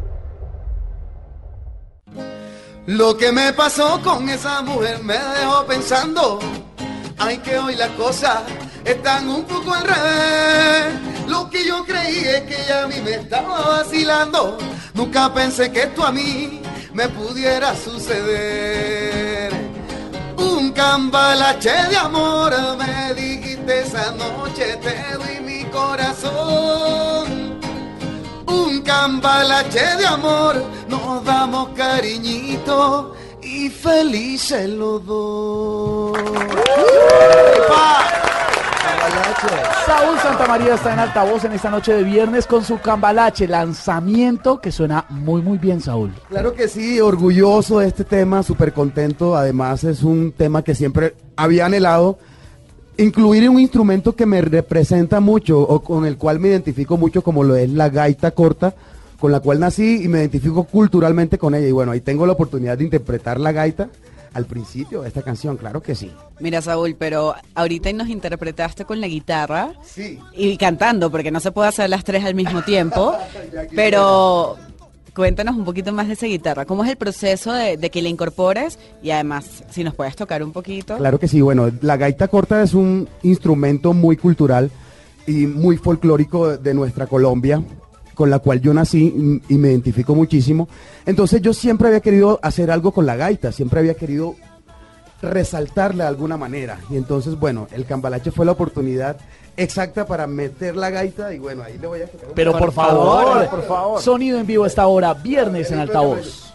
Lo que me pasó con esa mujer me dejó pensando. Ay, que hoy las cosas están un poco al revés. Lo que yo creí es que ella a mí me estaba vacilando. Nunca pensé que esto a mí me pudiera suceder. Un cambalache de amor me dijiste esa noche, te doy corazón. Un cambalache de amor, nos damos cariñito y felices los dos. Saúl Santamaría está en altavoz en esta noche de viernes con su cambalache, lanzamiento que suena muy muy bien, Saúl. Claro que sí, orgulloso de este tema, súper contento. Además es un tema que siempre había anhelado. Incluir un instrumento que me representa mucho o con el cual me identifico mucho como lo es la gaita corta, con la cual nací y me identifico culturalmente con ella. Y bueno, ahí tengo la oportunidad de interpretar la gaita al principio de esta canción, claro que sí. Mira, Saúl, pero ahorita nos interpretaste con la guitarra Sí. y cantando, porque no se puede hacer las tres al mismo tiempo. pero cuéntanos un poquito más de esa guitarra. ¿Cómo es el proceso de, que la incorpores? Y además, si nos puedes tocar un poquito. Claro que sí, bueno, la gaita corta es un instrumento muy cultural y muy folclórico de nuestra Colombia, con la cual yo nací y me identifico muchísimo. Entonces yo siempre había querido hacer algo con la gaita, siempre había querido resaltarla de alguna manera. Y entonces, bueno, el cambalache fue la oportunidad exacta para meter la gaita y bueno, ahí le voy a tocar Pero por favor, por favor. sonido en vivo a esta hora, viernes en altavoz.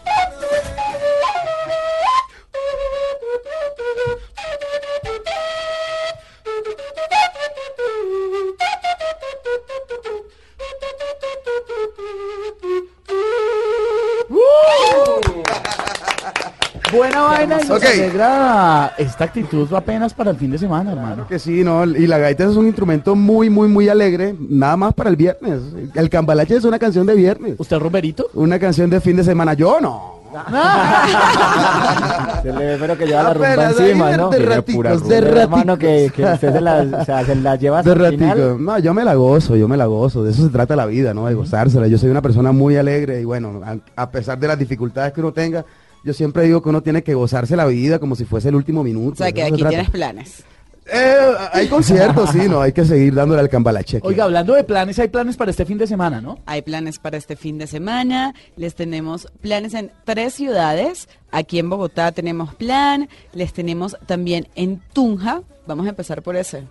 Buena vaina y nos Ok. alegra esta actitud apenas para el fin de semana, hermano. Que sí, no, y la gaita es un instrumento muy, muy, muy alegre, nada más para el viernes. El cambalache es una canción de viernes. ¿Usted Roberito? Una canción de fin de semana. Yo no. Se le ve pero que lleva la rumba Apenas ahí encima, de- ¿no? de Tiene raticos, de. Hermano, que, que usted se la, o sea, se la lleva hasta De el final. ratico. No, yo me la gozo, yo me la gozo. De eso se trata la vida, ¿no? De gozársela. Yo soy una persona muy alegre y bueno, a, a pesar de las dificultades que uno tenga, yo siempre digo que uno tiene que gozarse la vida como si fuese el último minuto. O sea, De que se aquí tienes planes. Eh, hay conciertos, sí, ¿no? Hay que seguir dándole al cambalache. aquí. Oiga, hablando de planes, hay planes para este fin de semana, ¿no? Hay planes para este fin de semana. Les tenemos planes en tres ciudades. Aquí en Bogotá tenemos plan. Les tenemos también en Tunja. Vamos a empezar por ese.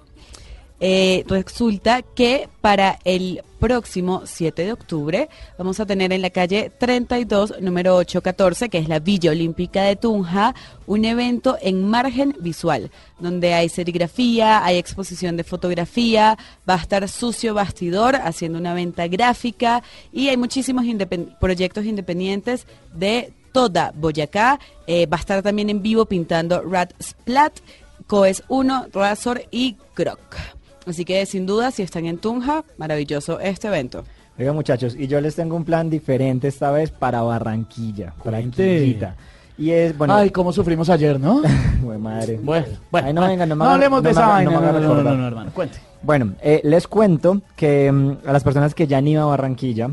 Eh, resulta que para el próximo 7 de octubre vamos a tener en la calle 32, número 814, que es la Villa Olímpica de Tunja, un evento en margen visual, donde hay serigrafía, hay exposición de fotografía, va a estar Sucio Bastidor haciendo una venta gráfica y hay muchísimos proyectos independientes de toda Boyacá. Eh, va a estar también en vivo pintando Rat Splat, Coes 1, Razor y Croc. Así que sin duda, si están en Tunja, maravilloso este evento. Oiga muchachos, y yo les tengo un plan diferente esta vez para Barranquilla, para. Y es, bueno... Ay, cómo sufrimos ayer, ¿no? Güey, madre. Bueno, bueno, Ay, no venga, no me no haga- hablemos no de esa vaina, no me no, no, no, no, hermano, cuente. Bueno, eh, les cuento que mm, a las personas que ya han ido a Barranquilla,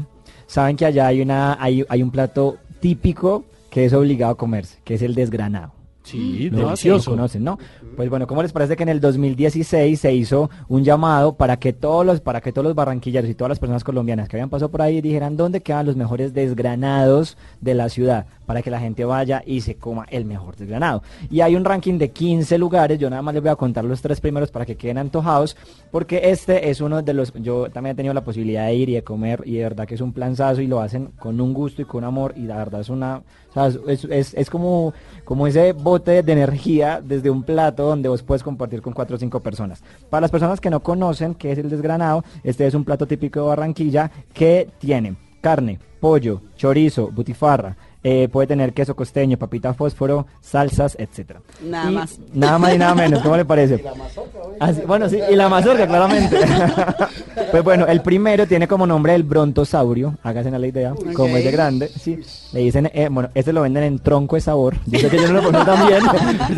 saben que allá hay, una, hay, hay un plato típico que es obligado a comerse, que es el desgranado. Sí, ¿No? delicioso. Conocen, ¿no? Pues bueno, ¿cómo les parece que en el 2016 se hizo un llamado para que todos los para que todos los barranquilleros y todas las personas colombianas que habían pasado por ahí dijeran dónde quedan los mejores desgranados de la ciudad para que la gente vaya y se coma el mejor desgranado? Y hay un ranking de 15 lugares, yo nada más les voy a contar los tres primeros para que queden antojados, porque este es uno de los yo también he tenido la posibilidad de ir y de comer y de verdad que es un planzazo y lo hacen con un gusto y con amor y la verdad es una o sea, es, es, es como, como ese bote de energía desde un plato donde vos puedes compartir con cuatro o cinco personas. Para las personas que no conocen qué es el desgranado, este es un plato típico de Barranquilla que tiene carne, pollo, chorizo, butifarra, eh, puede tener queso costeño, papita fósforo, salsas, etcétera. Nada Y más. Nada más y nada menos, ¿cómo le parece? Así- bueno, sí, y la mazorca, claramente. pues bueno, el primero tiene como nombre el brontosaurio, háganse la idea, como es de grande, sí. Le dicen, eh, bueno, este lo venden en tronco de sabor, dice que yo no lo conozco también,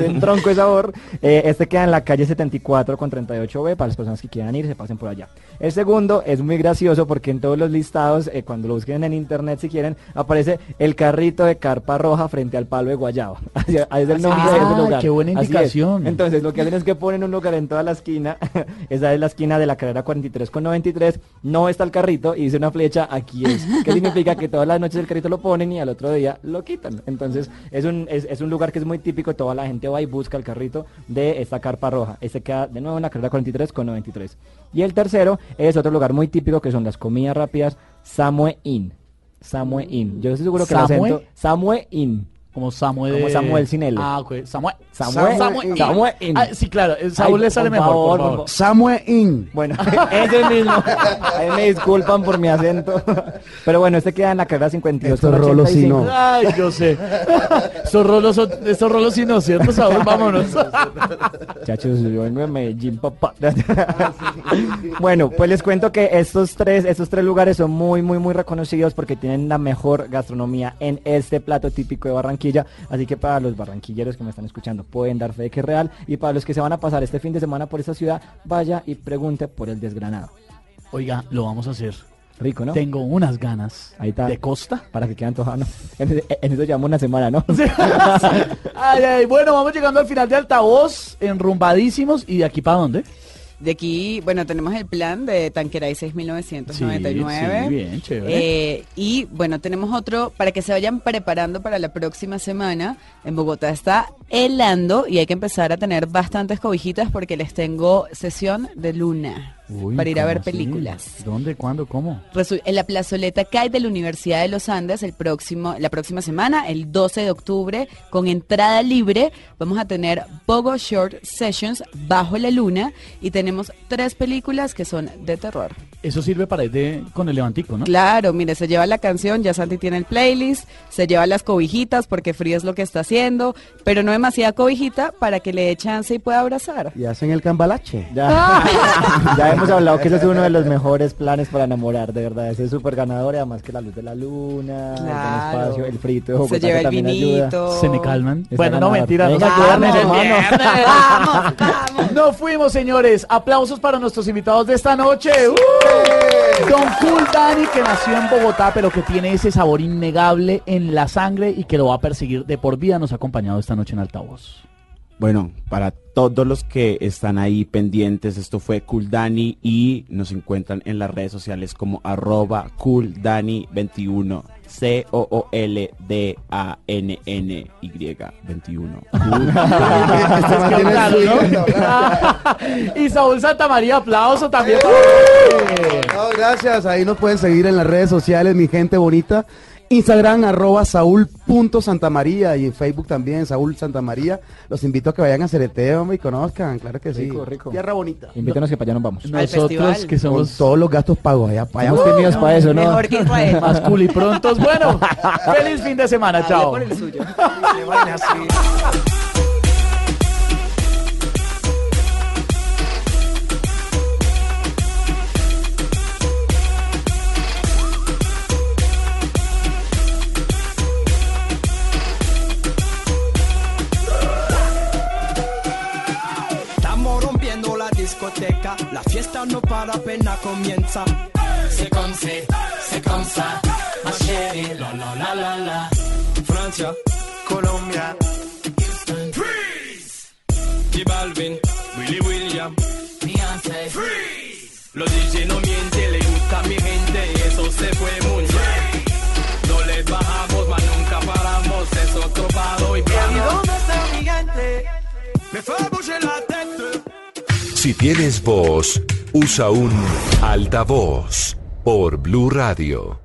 en tronco de sabor. Eh, este queda en la calle 74 con 38B, para las personas que quieran ir, se pasen por allá. El segundo es muy gracioso porque en todos los listados, eh, cuando lo busquen en internet si quieren, aparece el carrito de carpa roja frente al palo de guayaba. Así es el nombre de ese Ah, lugar. qué buena indicación. Entonces lo que hacen es que ponen un lugar en toda la esquina, esa es la esquina de la carrera 43 con 93, no está el carrito y dice una flecha, aquí es. ¿Qué significa? Que todas las noches el carrito lo ponen y al otro día lo quitan. Entonces es un, es, es un lugar que es muy típico, toda la gente va y busca el carrito de esta carpa roja. Este queda de nuevo en la carrera 43 con 93. Y el tercero es otro lugar muy típico que son las comidas rápidas, Samue Inn. Samue Inn. Yo estoy seguro que el ¿Samue? acento... Samue Inn. Como Samuel. Como Samuel sin L. Ah, ok. Samuel. Samuel- Samuel. Samuel in. Ah, sí, claro. el Saúl Ay, le sale por mejor, favor, por por favor. favor. Samuel In. Bueno, ese mismo. Ahí me disculpan por mi acento. Pero bueno, este queda en la carrera 52 Estos rolos sí 85. no. Ay, yo sé. Estos rolos, son- estos rolos sí no, ¿cierto, Saúl? Vámonos. Muchachos, yo vengo de Medellín, papá. bueno, pues les cuento que estos tres, estos tres lugares son muy, muy, muy reconocidos porque tienen la mejor gastronomía en este plato típico de Barranquilla. Así que para los barranquilleros que me están escuchando pueden dar fe de que es real. Y para los que se van a pasar este fin de semana por esta ciudad, vaya y pregunte por el desgranado. Oiga, lo vamos a hacer. Rico, ¿no? Tengo unas ganas. Ahí está. ¿De costa? Para que quede antojado, ¿no? En, en eso llevamos una semana, ¿no? Ay, ay, bueno, vamos llegando al final de altavoz, enrumbadísimos. ¿Y de aquí para dónde? De aquí, bueno, tenemos el plan de Tanqueray 6999. Sí, sí, bien, chévere. Eh, y bueno, tenemos otro para que se vayan preparando para la próxima semana. En Bogotá está helando y hay que empezar a tener bastantes cobijitas porque les tengo sesión de luna Uy, para ir a ¿cómo ver así? películas. ¿Dónde, cuándo, cómo? En la plazoleta CAI de la Universidad de los Andes el próximo, la próxima semana, el 12 de octubre, con entrada libre, vamos a tener Bogo Short Sessions bajo la luna y tenemos tres películas que son de terror. Eso sirve para ir de, con el levantico, ¿no? Claro, mire, se lleva la canción, ya Santi tiene el playlist, se lleva las cobijitas porque frío es lo que está haciendo, pero no demasiada cobijita para que le dé chance y pueda abrazar. Y hacen el cambalache. Ya, ya hemos hablado que ese es uno de los mejores planes para enamorar, de verdad. Ese es súper ganador y además que la luz de la luna, el espacio, el frito Se lleva el vinito. ayuda. Se me calman. Está bueno, no, ganador. mentira, no se Venga, el vamos, viernes. Vamos, vamos. No fuimos, señores. Aplausos para nuestros invitados de esta noche. ¡Uh! Don Cool Dani, que nació en Bogotá, pero que tiene ese sabor innegable en la sangre y que lo va a perseguir de por vida, nos ha acompañado esta noche en Altavoz. Bueno, para todos los que están ahí pendientes, esto fue Cool Dani y nos encuentran en las redes sociales como arroba CoolDani21. C-O-O-L-D-A-N-N-Y 21. Este man tiene Claro, su- ¿no? y Saúl Santamaría, aplauso también. para él. No, gracias. Ahí nos pueden seguir en las redes sociales, mi gente bonita. Instagram, arroba saúl.santamaría y en Facebook también, Saúl Santamaría. Los invito a que vayan a Cereteo y conozcan, claro que sí. Rico, rico. Tierra bonita. Invítanos que para allá nos vamos. Nosotros festival. que Con somos todos los gastos pagos allá para allá. Estamos tímidos para eso, ¿no? Mejor que Israel. más cool y prontos. Bueno, feliz fin de semana, chao. por el suyo. Estamos no para, apenas comienza. C'est comme c'est, c'est comme ma la la la la la. Si tienes voz, usa un altavoz por Blue Radio.